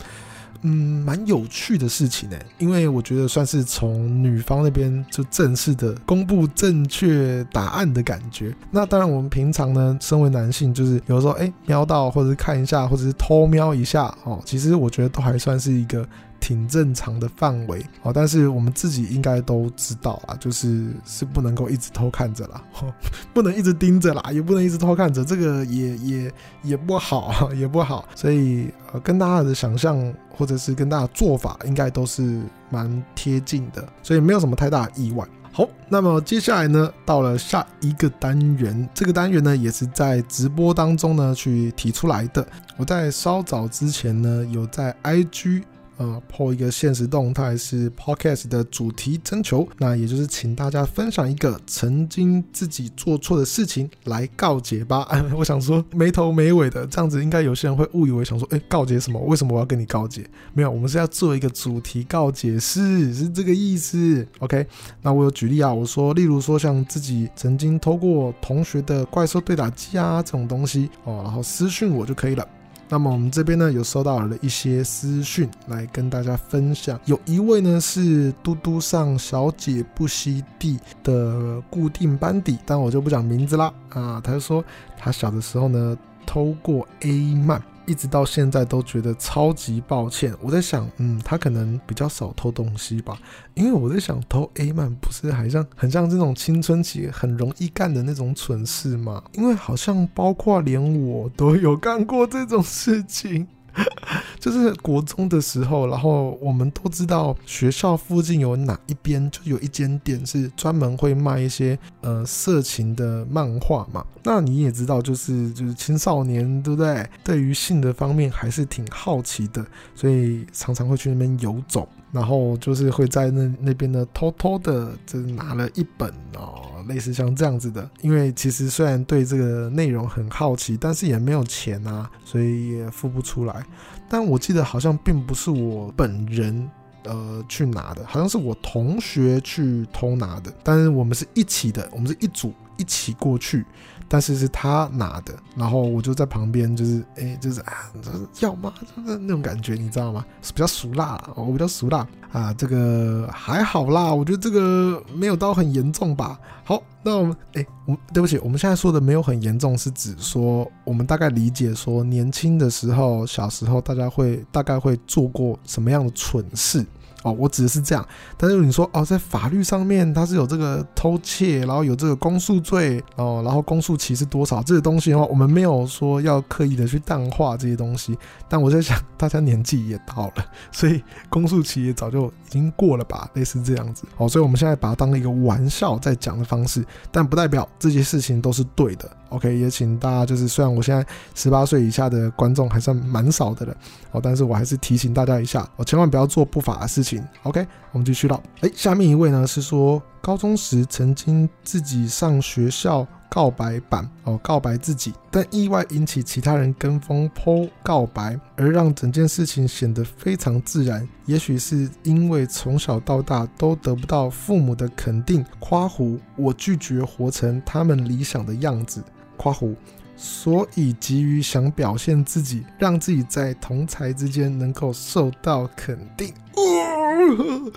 嗯，蛮有趣的事情呢，因为我觉得算是从女方那边就正式的公布正确答案的感觉。那当然，我们平常呢，身为男性，就是有时候哎瞄到，或者是看一下，或者是偷瞄一下哦，其实我觉得都还算是一个。挺正常的范围哦，但是我们自己应该都知道啊，就是是不能够一直偷看着啦，不能一直盯着啦，也不能一直偷看着，这个也也也不好，也不好。所以呃，跟大家的想象或者是跟大家做法，应该都是蛮贴近的，所以没有什么太大意外。好，那么接下来呢，到了下一个单元，这个单元呢，也是在直播当中呢去提出来的。我在稍早之前呢，有在 IG。呃，po 一个限时动态是 podcast 的主题征求，那也就是请大家分享一个曾经自己做错的事情来告解吧。哎，我想说没头没尾的这样子，应该有些人会误以为想说，哎，告解什么？为什么我要跟你告解？没有，我们是要做一个主题告解式，是这个意思。OK，那我有举例啊，我说，例如说像自己曾经偷过同学的怪兽对打机啊这种东西哦，然后私讯我就可以了。那么我们这边呢有收到了一些私讯来跟大家分享，有一位呢是嘟嘟上小姐不惜地的固定班底，但我就不讲名字啦啊，他就说他小的时候呢偷过 A 曼。一直到现在都觉得超级抱歉。我在想，嗯，他可能比较少偷东西吧，因为我在想，偷 A 曼不是还像很像这种青春期很容易干的那种蠢事吗？因为好像包括连我都有干过这种事情。就是国中的时候，然后我们都知道学校附近有哪一边就有一间店是专门会卖一些呃色情的漫画嘛。那你也知道，就是就是青少年对不对？对于性的方面还是挺好奇的，所以常常会去那边游走。然后就是会在那那边呢，偷偷的就拿了一本哦，类似像这样子的。因为其实虽然对这个内容很好奇，但是也没有钱啊，所以也付不出来。但我记得好像并不是我本人呃去拿的，好像是我同学去偷拿的。但是我们是一起的，我们是一组一起过去。但是是他拿的，然后我就在旁边，就是哎、就是啊，就是要吗？就是那种感觉，你知道吗？比较俗辣，我比较俗辣啊，这个还好啦，我觉得这个没有到很严重吧。好，那我们哎、欸，我对不起，我们现在说的没有很严重，是指说我们大概理解说年轻的时候，小时候大家会大概会做过什么样的蠢事。哦，我指的是这样，但是你说哦，在法律上面它是有这个偷窃，然后有这个公诉罪哦，然后公诉期是多少这些东西的话，我们没有说要刻意的去淡化这些东西。但我在想，大家年纪也到了，所以公诉期也早就已经过了吧，类似这样子。哦，所以我们现在把它当一个玩笑在讲的方式，但不代表这些事情都是对的。OK，也请大家就是，虽然我现在十八岁以下的观众还算蛮少的了，哦，但是我还是提醒大家一下，哦，千万不要做不法的事情。OK，我们继续了。哎，下面一位呢是说，高中时曾经自己上学校告白版哦，告白自己，但意外引起其他人跟风 po 告白，而让整件事情显得非常自然。也许是因为从小到大都得不到父母的肯定，夸胡，我拒绝活成他们理想的样子。夸胡，所以急于想表现自己，让自己在同才之间能够受到肯定。哦、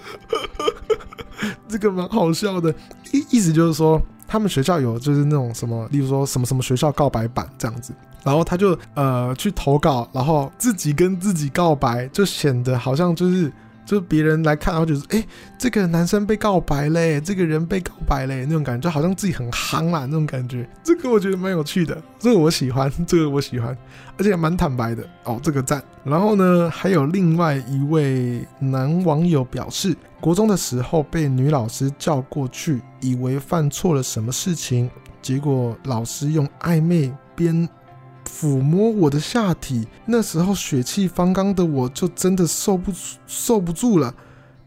这个蛮好笑的，意意思就是说，他们学校有就是那种什么，例如说什么什么学校告白版这样子，然后他就呃去投稿，然后自己跟自己告白，就显得好像就是。就别人来看，然后就是，哎，这个男生被告白嘞，这个人被告白嘞，那种感觉就好像自己很夯啦，那种感觉。这个我觉得蛮有趣的，这个我喜欢，这个我喜欢，而且蛮坦白的哦，这个赞。然后呢，还有另外一位男网友表示，国中的时候被女老师叫过去，以为犯错了什么事情，结果老师用暧昧边。抚摸我的下体，那时候血气方刚的我就真的受不受不住了，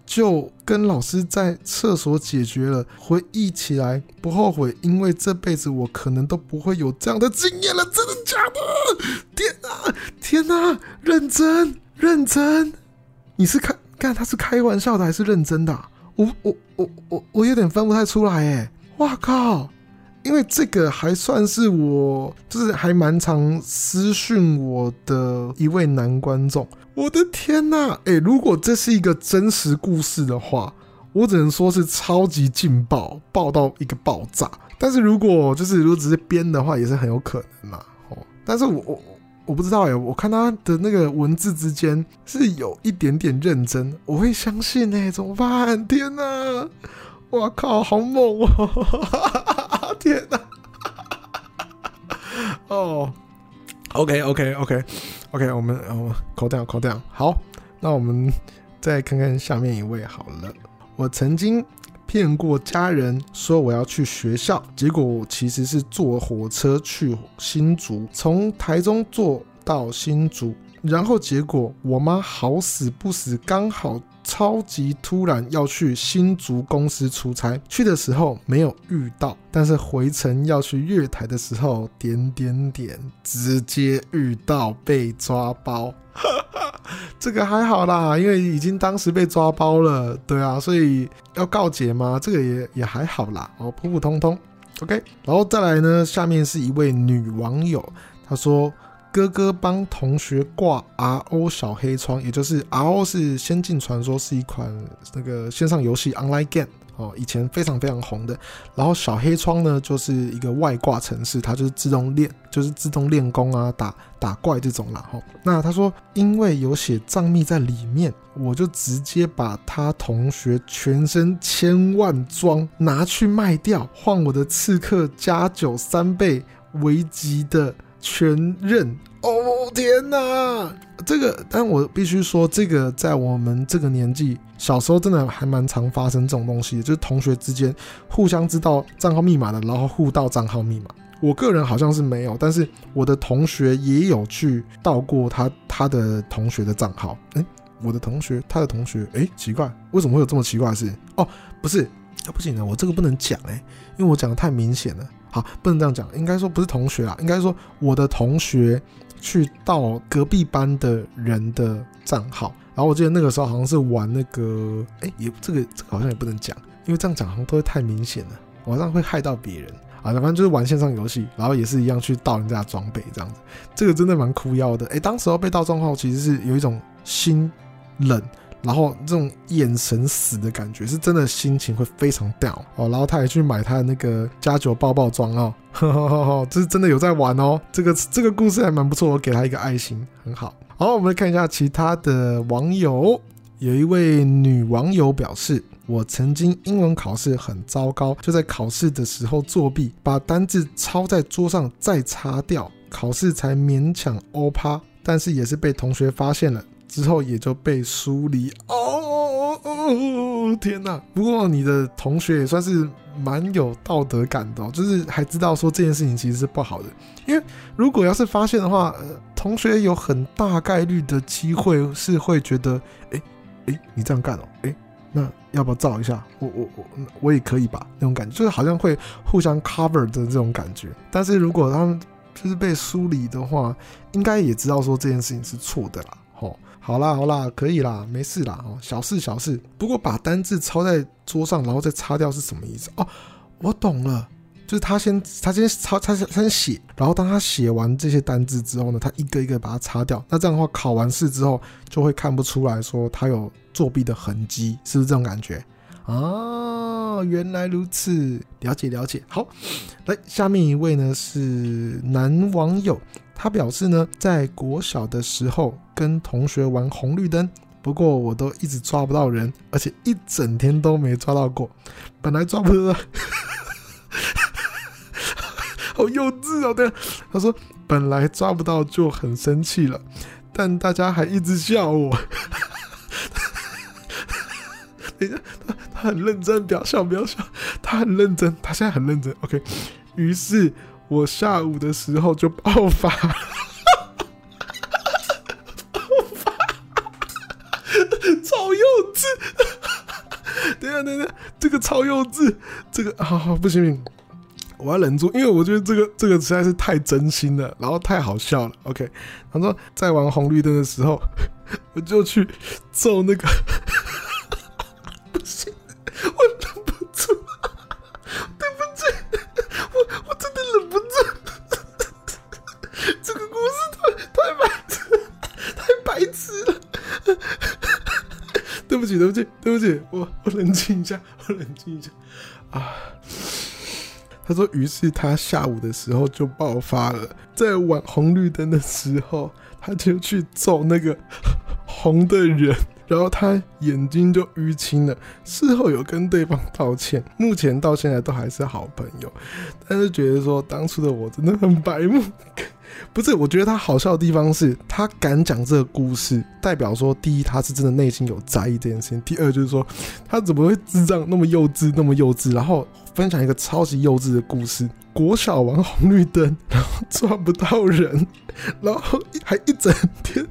就跟老师在厕所解决了。回忆起来不后悔，因为这辈子我可能都不会有这样的经验了。真的假的？天哪，天哪！认真认真，你是开干他是开玩笑的还是认真的？我我我我我有点分不太出来哎！哇靠！因为这个还算是我，就是还蛮常私讯我的一位男观众。我的天呐，诶，如果这是一个真实故事的话，我只能说是超级劲爆，爆到一个爆炸。但是如果就是如果只是编的话，也是很有可能嘛。哦，但是我我我不知道诶，我看他的那个文字之间是有一点点认真，我会相信诶，怎么办？天呐，我靠，好猛哦！天哪！哦，OK，OK，OK，OK，我们哦，call down，call down。好，那我们再看看下面一位好了。我曾经骗过家人说我要去学校，结果我其实是坐火车去新竹，从台中坐到新竹。然后结果我妈好死不死，刚好超级突然要去新竹公司出差，去的时候没有遇到，但是回程要去月台的时候，点点点，直接遇到被抓包。这个还好啦，因为已经当时被抓包了，对啊，所以要告解吗？这个也也还好啦，哦，普普通通，OK。然后再来呢，下面是一位女网友，她说：“哥哥帮同学挂 RO 小黑窗，也就是 RO 是《仙境传说》，是一款那个线上游戏 online game。”哦，以前非常非常红的，然后小黑窗呢，就是一个外挂城市，它就是自动练，就是自动练功啊，打打怪这种啦。哦，那他说，因为有写藏密在里面，我就直接把他同学全身千万装拿去卖掉，换我的刺客加九三倍危急的全认。哦天哪，这个，但我必须说，这个在我们这个年纪，小时候真的还蛮常发生这种东西，就是同学之间互相知道账号密码的，然后互盗账号密码。我个人好像是没有，但是我的同学也有去盗过他他的同学的账号。诶，我的同学，他的同学，诶，奇怪，为什么会有这么奇怪的事？哦，不是，啊不行了，我这个不能讲诶，因为我讲的太明显了。好，不能这样讲，应该说不是同学啊，应该说我的同学。去盗隔壁班的人的账号，然后我记得那个时候好像是玩那个，哎，也这个这个好像也不能讲，因为这样讲好像都会太明显了，晚上会害到别人啊。反正就是玩线上游戏，然后也是一样去盗人家的装备这样子，这个真的蛮哭腰的。哎，当时候被盗账号其实是有一种心冷。然后这种眼神死的感觉，是真的心情会非常掉哦。然后他也去买他的那个加九爆爆装哦，呵呵呵呵，这是真的有在玩哦。这个这个故事还蛮不错，我给他一个爱心，很好。好，我们来看一下其他的网友。有一位女网友表示，我曾经英文考试很糟糕，就在考试的时候作弊，把单字抄在桌上再擦掉，考试才勉强欧趴，但是也是被同学发现了。之后也就被疏离哦，哦哦，天哪！不过你的同学也算是蛮有道德感的，就是还知道说这件事情其实是不好的。因为如果要是发现的话，呃，同学有很大概率的机会是会觉得，哎哎，你这样干哦，哎，那要不要照一下？我我我我也可以吧，那种感觉就是好像会互相 cover 的这种感觉。但是如果他们就是被疏离的话，应该也知道说这件事情是错的啦，好啦好啦，可以啦，没事啦哦，小事小事。不过把单字抄在桌上，然后再擦掉是什么意思？哦，我懂了，就是他先他先抄他先他先写，然后当他写完这些单字之后呢，他一个一个把它擦掉。那这样的话，考完试之后就会看不出来说他有作弊的痕迹，是不是这种感觉？哦，原来如此，了解了解。好，来下面一位呢是男网友。他表示呢，在国小的时候跟同学玩红绿灯，不过我都一直抓不到人，而且一整天都没抓到过。本来抓不到，好幼稚哦！对，他说本来抓不到就很生气了，但大家还一直笑我。等一下，他他很认真，不要笑，不要笑，他很认真，他现在很认真。OK，于是。我下午的时候就爆发，爆发，超幼稚！等下，等下，这个超幼稚，这个好好不行不行，我要忍住，因为我觉得这个这个实在是太真心了，然后太好笑了。OK，他说在玩红绿灯的时候，我就去揍那个。不行，我忍不住，这个故事太太白太白痴了对不起，对不起对不起，我我冷静一下，我冷静一下啊。他说，于是他下午的时候就爆发了，在晚红绿灯的时候，他就去揍那个红的人，然后他眼睛就淤青了。事后有跟对方道歉，目前到现在都还是好朋友，但是觉得说当初的我真的很白目。不是，我觉得他好笑的地方是他敢讲这个故事，代表说，第一，他是真的内心有在意这件事情；第二，就是说，他怎么会智障那么幼稚，那么幼稚，然后分享一个超级幼稚的故事。国小玩红绿灯，然后抓不到人，然后还一整天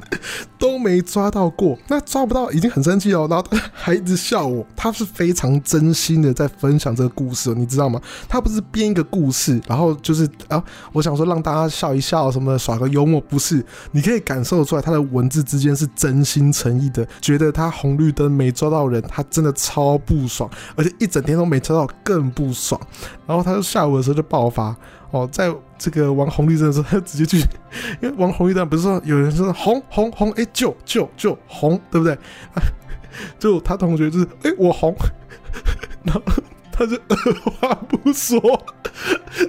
都没抓到过，那抓不到已经很生气哦，然后他还一直笑我，他是非常真心的在分享这个故事，你知道吗？他不是编一个故事，然后就是啊，我想说让大家笑一笑什么，耍个幽默，不是，你可以感受出来他的文字之间是真心诚意的，觉得他红绿灯没抓到人，他真的超不爽，而且一整天都没抓到更不爽，然后他就下午的时候就爆发。哦，在这个玩红绿灯的时候，他 直接去，因为玩红绿灯不是说有人说红红红，哎，救救救红，对不对？就他同学就是，哎，我红，然后他就二话不说，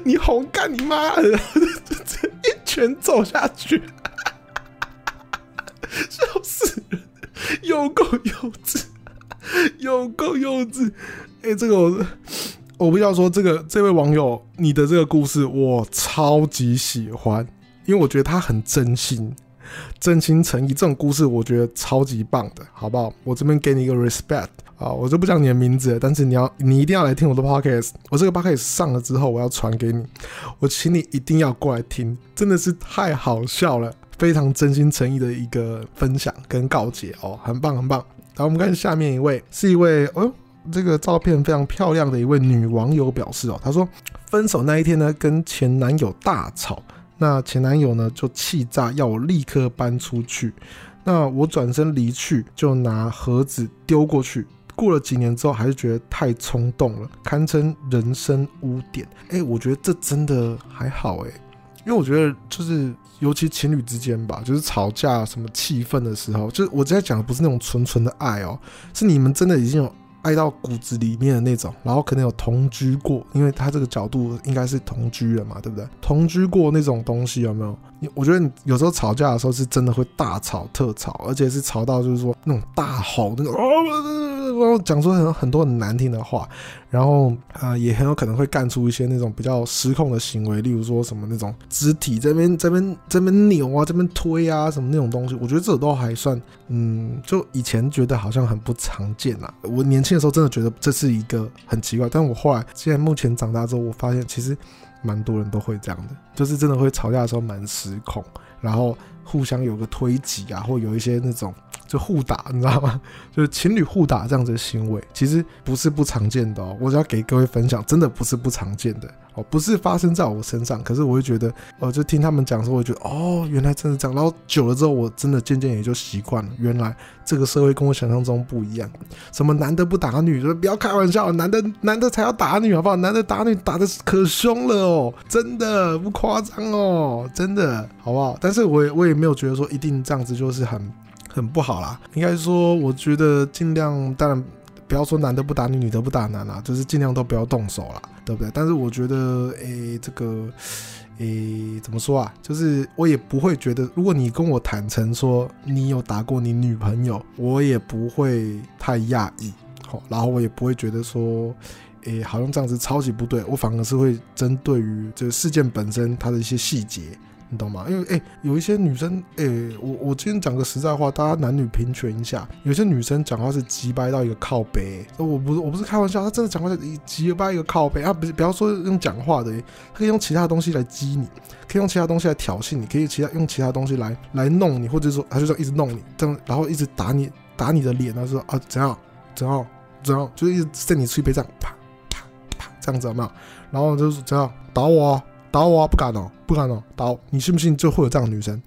你红干你妈，然后就这一拳揍下去，笑死人，有够幼稚，有够幼稚，哎，这个我。我不要说这个这位网友，你的这个故事我超级喜欢，因为我觉得他很真心、真心诚意。这种故事我觉得超级棒的，好不好？我这边给你一个 respect 啊，我就不讲你的名字，但是你要你一定要来听我的 podcast。我这个 podcast 上了之后，我要传给你，我请你一定要过来听，真的是太好笑了，非常真心诚意的一个分享跟告解哦，很棒很棒。然后我们看下面一位，是一位哦。这个照片非常漂亮的一位女网友表示哦，她说分手那一天呢，跟前男友大吵，那前男友呢就气炸，要我立刻搬出去。那我转身离去，就拿盒子丢过去。过了几年之后，还是觉得太冲动了，堪称人生污点。哎，我觉得这真的还好哎，因为我觉得就是尤其情侣之间吧，就是吵架什么气愤的时候，就是我在讲的不是那种纯纯的爱哦，是你们真的已经有。爱到骨子里面的那种，然后可能有同居过，因为他这个角度应该是同居了嘛，对不对？同居过那种东西有没有？我觉得你有时候吵架的时候是真的会大吵特吵，而且是吵到就是说那种大吼那种哦。然后讲出很很多很难听的话，然后啊、也很有可能会干出一些那种比较失控的行为，例如说什么那种肢体这边这边这边扭啊，这边推啊什么那种东西，我觉得这都还算嗯，就以前觉得好像很不常见啊。我年轻的时候真的觉得这是一个很奇怪，但我后来现在目前长大之后，我发现其实蛮多人都会这样的，就是真的会吵架的时候蛮失控，然后互相有个推挤啊，或有一些那种。就互打，你知道吗？就是情侣互打这样子的行为，其实不是不常见的哦。我只要给各位分享，真的不是不常见的哦，不是发生在我身上。可是我会觉得，哦，就听他们讲的时候，我觉得哦，原来真的这样。然后久了之后，我真的渐渐也就习惯了。原来这个社会跟我想象中不一样。什么男的不打女，说不要开玩笑，男的男的才要打女，好不好？男的打女打的可凶了哦，真的不夸张哦，真的好不好？但是我也我也没有觉得说一定这样子就是很。很不好啦，应该说，我觉得尽量，当然不要说男的不打女，女的不打男啦，就是尽量都不要动手啦，对不对？但是我觉得，诶、这个，诶、怎么说啊？就是我也不会觉得，如果你跟我坦诚说你有打过你女朋友，我也不会太讶异，好，然后我也不会觉得说，诶、好像这样子超级不对，我反而是会针对于这个事件本身它的一些细节。你懂吗？因为哎、欸，有一些女生，哎、欸，我我今天讲个实在话，大家男女平权一下。有些女生讲话是急掰到一个靠背，我不是我不是开玩笑，她真的讲话是急掰一个靠背。啊，不是不要说用讲话的，她可以用其他东西来激你，可以用其他东西来挑衅你，可以其他用其他东西来来弄你，或者说她就说一直弄你，这样然后一直打你打你的脸，她说啊怎样怎样怎样，就是一直在你吹杯这样啪啪啪这样子有没有？然后就是怎样打我。打我啊！不敢哦，不敢哦，打我！你信不信就会有这样的女生？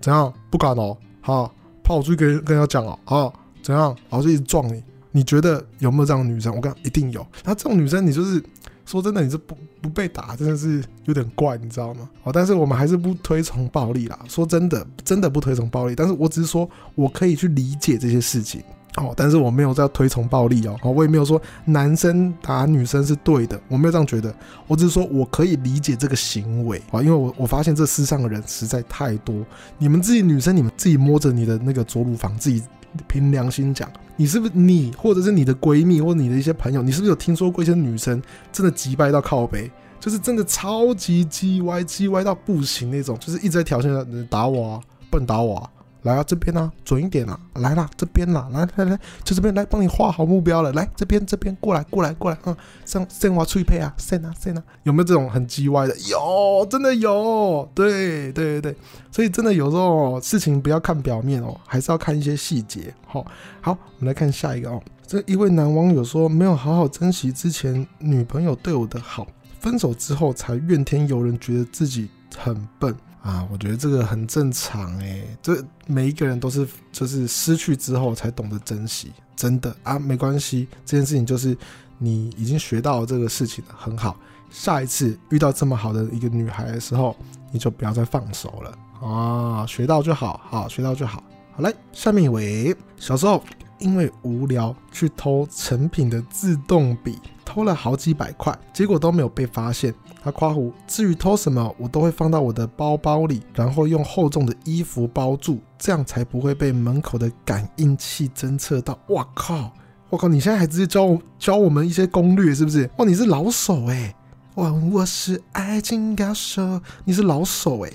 怎样？不敢哦，好，怕我出去跟跟人家讲哦，哈，怎样？然后就一直撞你。你觉得有没有这样的女生？我跟你讲，一定有。那这种女生，你就是说真的，你是不不被打，真的是有点怪，你知道吗？哦，但是我们还是不推崇暴力啦。说真的，真的不推崇暴力。但是我只是说我可以去理解这些事情。哦，但是我没有在推崇暴力哦，我也没有说男生打女生是对的，我没有这样觉得，我只是说我可以理解这个行为啊，因为我我发现这世上的人实在太多，你们自己女生，你们自己摸着你的那个左乳房，自己凭良心讲，你是不是你或者是你的闺蜜或者你的一些朋友，你是不是有听说过一些女生真的机掰到靠北，就是真的超级机歪机歪到不行那种，就是一直在挑衅，打我啊，不能打我啊。来啊，这边啊，准一点啦，来啦，这边啦，来来来，就这边来帮你画好目标了，来这边这边过来过来过来，嗯，上上我脆配啊，上啊上啊，有没有这种很叽歪的？有，真的有，对对对对，所以真的有时候事情不要看表面哦，还是要看一些细节。好，好，我们来看下一个哦，这一位男网友说，没有好好珍惜之前女朋友对我的好，分手之后才怨天尤人，觉得自己很笨。啊，我觉得这个很正常诶，这每一个人都是就是失去之后才懂得珍惜，真的啊，没关系，这件事情就是你已经学到了这个事情了，很好。下一次遇到这么好的一个女孩的时候，你就不要再放手了啊，学到就好，好，学到就好。好嘞，下面一位，小时候因为无聊去偷成品的自动笔，偷了好几百块，结果都没有被发现。他夸胡，至于偷什么，我都会放到我的包包里，然后用厚重的衣服包住，这样才不会被门口的感应器侦测到。哇靠！我靠！你现在还直接教我教我们一些攻略，是不是？哇，你是老手哎！哇，我是爱情高手，你是老手哎！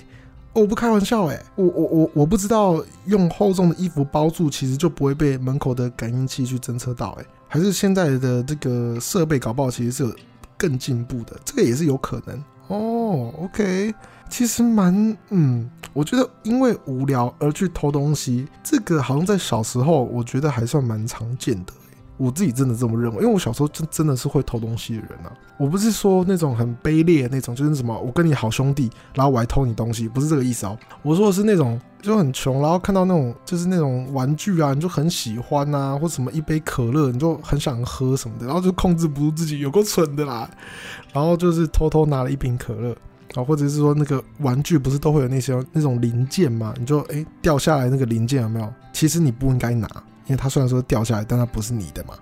我不开玩笑哎，我我我我不知道用厚重的衣服包住，其实就不会被门口的感应器去侦测到哎，还是现在的这个设备搞不好其实是。更进步的，这个也是有可能哦。OK，其实蛮嗯，我觉得因为无聊而去偷东西，这个好像在小时候，我觉得还算蛮常见的。我自己真的这么认为，因为我小时候真真的是会偷东西的人啊。我不是说那种很卑劣的那种，就是什么我跟你好兄弟，然后我还偷你东西，不是这个意思哦。我说的是那种就很穷，然后看到那种就是那种玩具啊，你就很喜欢啊，或什么一杯可乐，你就很想喝什么的，然后就控制不住自己，有够蠢的啦。然后就是偷偷拿了一瓶可乐啊，或者是说那个玩具不是都会有那些那种零件嘛，你就诶掉下来那个零件有没有？其实你不应该拿。因为它虽然说掉下来，但它不是你的嘛，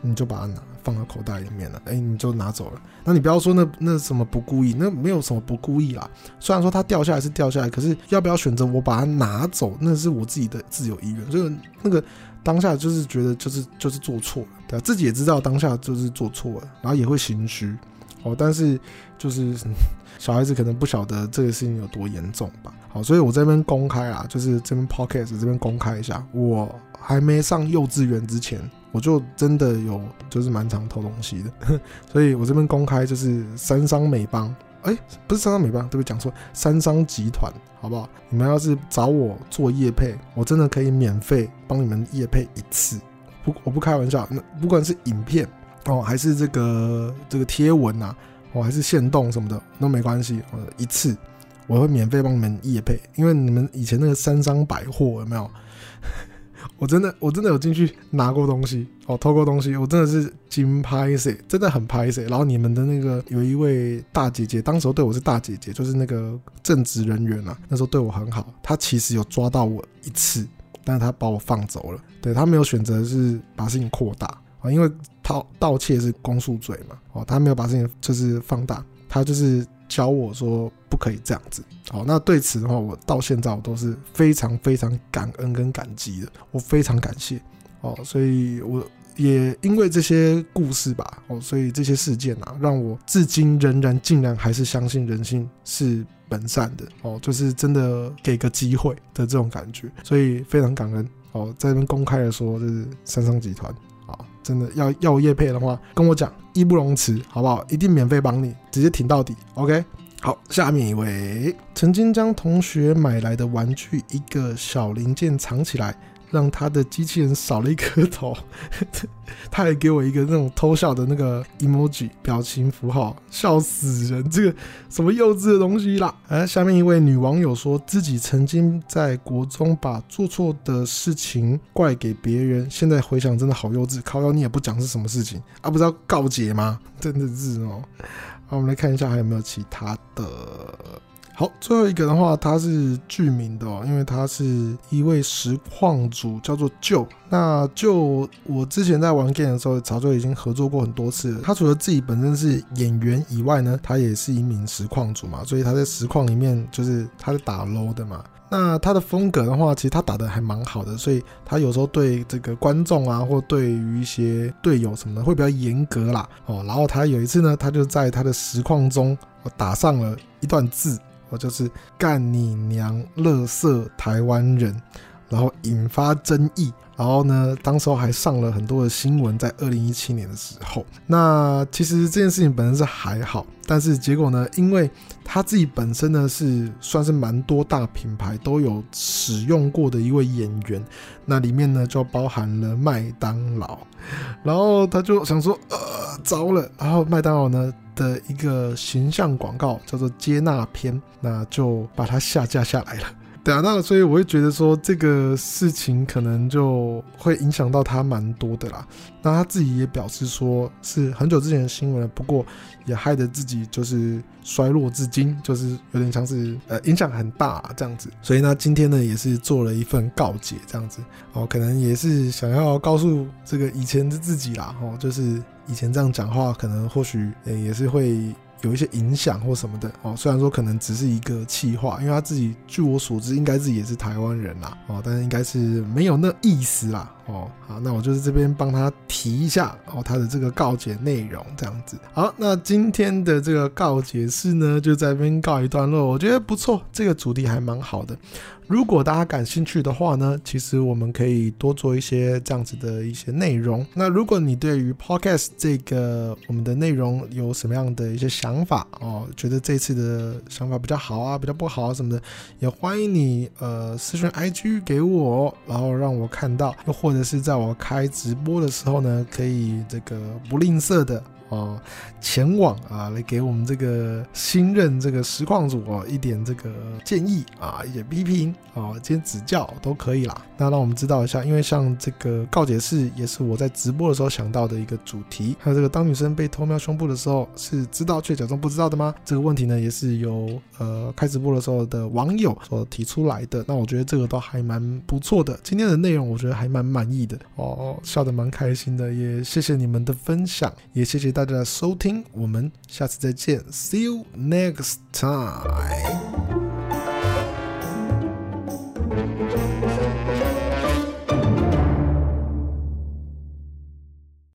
你就把它拿放到口袋里面了，哎，你就拿走了。那你不要说那那什么不故意，那没有什么不故意啦。虽然说它掉下来是掉下来，可是要不要选择我把它拿走，那是我自己的自由意愿。所以那个当下就是觉得就是就是做错了，对吧？自己也知道当下就是做错了，然后也会心虚哦。但是就是 小孩子可能不晓得这个事情有多严重吧。好，所以我这边公开啊，就是这边 podcast 这边公开一下我。还没上幼稚园之前，我就真的有就是蛮常偷东西的，所以我这边公开就是三商美邦，哎、不是三商美邦，对不？讲错，三商集团，好不好？你们要是找我做业配，我真的可以免费帮你们业配一次，不，我不开玩笑，那不管是影片哦，还是这个这个贴文呐，哦，还是限动什么的都没关系，我一次我会免费帮你们夜配，因为你们以前那个三商百货有没有？我真的，我真的有进去拿过东西哦，偷过东西，我真的是金拍谢，真的很拍谢。然后你们的那个有一位大姐姐，当时候对我是大姐姐，就是那个正职人员啊，那时候对我很好。她其实有抓到我一次，但是她把我放走了。对，她没有选择是把事情扩大啊，因为盗盗窃是公诉罪嘛，哦，他没有把事情就是放大，他就是。教我说不可以这样子，哦，那对此的话，我到现在我都是非常非常感恩跟感激的，我非常感谢，哦，所以我也因为这些故事吧，哦，所以这些事件啊，让我至今仍然竟然还是相信人性是本善的，哦，就是真的给个机会的这种感觉，所以非常感恩，哦，在这边公开的说，就是三商集团。真的要要叶配的话，跟我讲，义不容辞，好不好？一定免费帮你，直接挺到底。OK，好，下面一位，曾经将同学买来的玩具一个小零件藏起来。让他的机器人少了一颗头，他还给我一个那种偷笑的那个 emoji 表情符号，笑死人！这个什么幼稚的东西啦！哎，下面一位女网友说自己曾经在国中把做错的事情怪给别人，现在回想真的好幼稚。靠腰你也不讲是什么事情啊？不是要告解吗？真的是哦。好，我们来看一下还有没有其他的。好，最后一个的话，他是剧名的哦，因为他是一位实况主，叫做就。那就我之前在玩 game 的时候，早就已经合作过很多次了。他除了自己本身是演员以外呢，他也是一名实况主嘛，所以他在实况里面就是他是打 low 的嘛。那他的风格的话，其实他打的还蛮好的，所以他有时候对这个观众啊，或对于一些队友什么的会比较严格啦。哦，然后他有一次呢，他就在他的实况中打上了一段字。我就是干你娘，乐色台湾人。然后引发争议。然后呢，当时候还上了很多的新闻，在二零一七年的时候。那其实这件事情本身是还好，但是结果呢，因为他自己本身呢是算是蛮多大品牌都有使用过的一位演员，那里面呢就包含了麦当劳。然后他就想说，呃，糟了。然后麦当劳呢的一个形象广告叫做“接纳篇”，那就把它下架下来了。对啊，那所以我会觉得说这个事情可能就会影响到他蛮多的啦。那他自己也表示说是很久之前的新闻了，不过也害得自己就是衰落至今，就是有点像是呃影响很大这样子。所以呢，今天呢也是做了一份告解这样子哦，可能也是想要告诉这个以前的自己啦哦，就是以前这样讲话，可能或许也是会。有一些影响或什么的哦，虽然说可能只是一个气话，因为他自己据我所知，应该自己也是台湾人啦哦，但是应该是没有那意思啦哦。好，那我就是这边帮他提一下哦，他的这个告解内容这样子。好，那今天的这个告解室呢，就在这边告一段落，我觉得不错，这个主题还蛮好的。如果大家感兴趣的话呢，其实我们可以多做一些这样子的一些内容。那如果你对于 Podcast 这个我们的内容有什么样的一些想法哦，觉得这次的想法比较好啊，比较不好啊什么的，也欢迎你呃私讯 IG 给我，然后让我看到，又或者是在我开直播的时候呢，可以这个不吝啬的。哦，前往啊，来给我们这个新任这个实况主哦一点这个建议啊，一点批评啊，一些指教都可以啦。那让我们知道一下，因为像这个告解室也是我在直播的时候想到的一个主题。还有这个当女生被偷瞄胸部的时候，是知道却假装不知道的吗？这个问题呢，也是由呃开直播的时候的网友所提出来的。那我觉得这个都还蛮不错的。今天的内容我觉得还蛮满意的哦，笑得蛮开心的。也谢谢你们的分享，也谢谢大家。大家收听，我们下次再见，See you next time。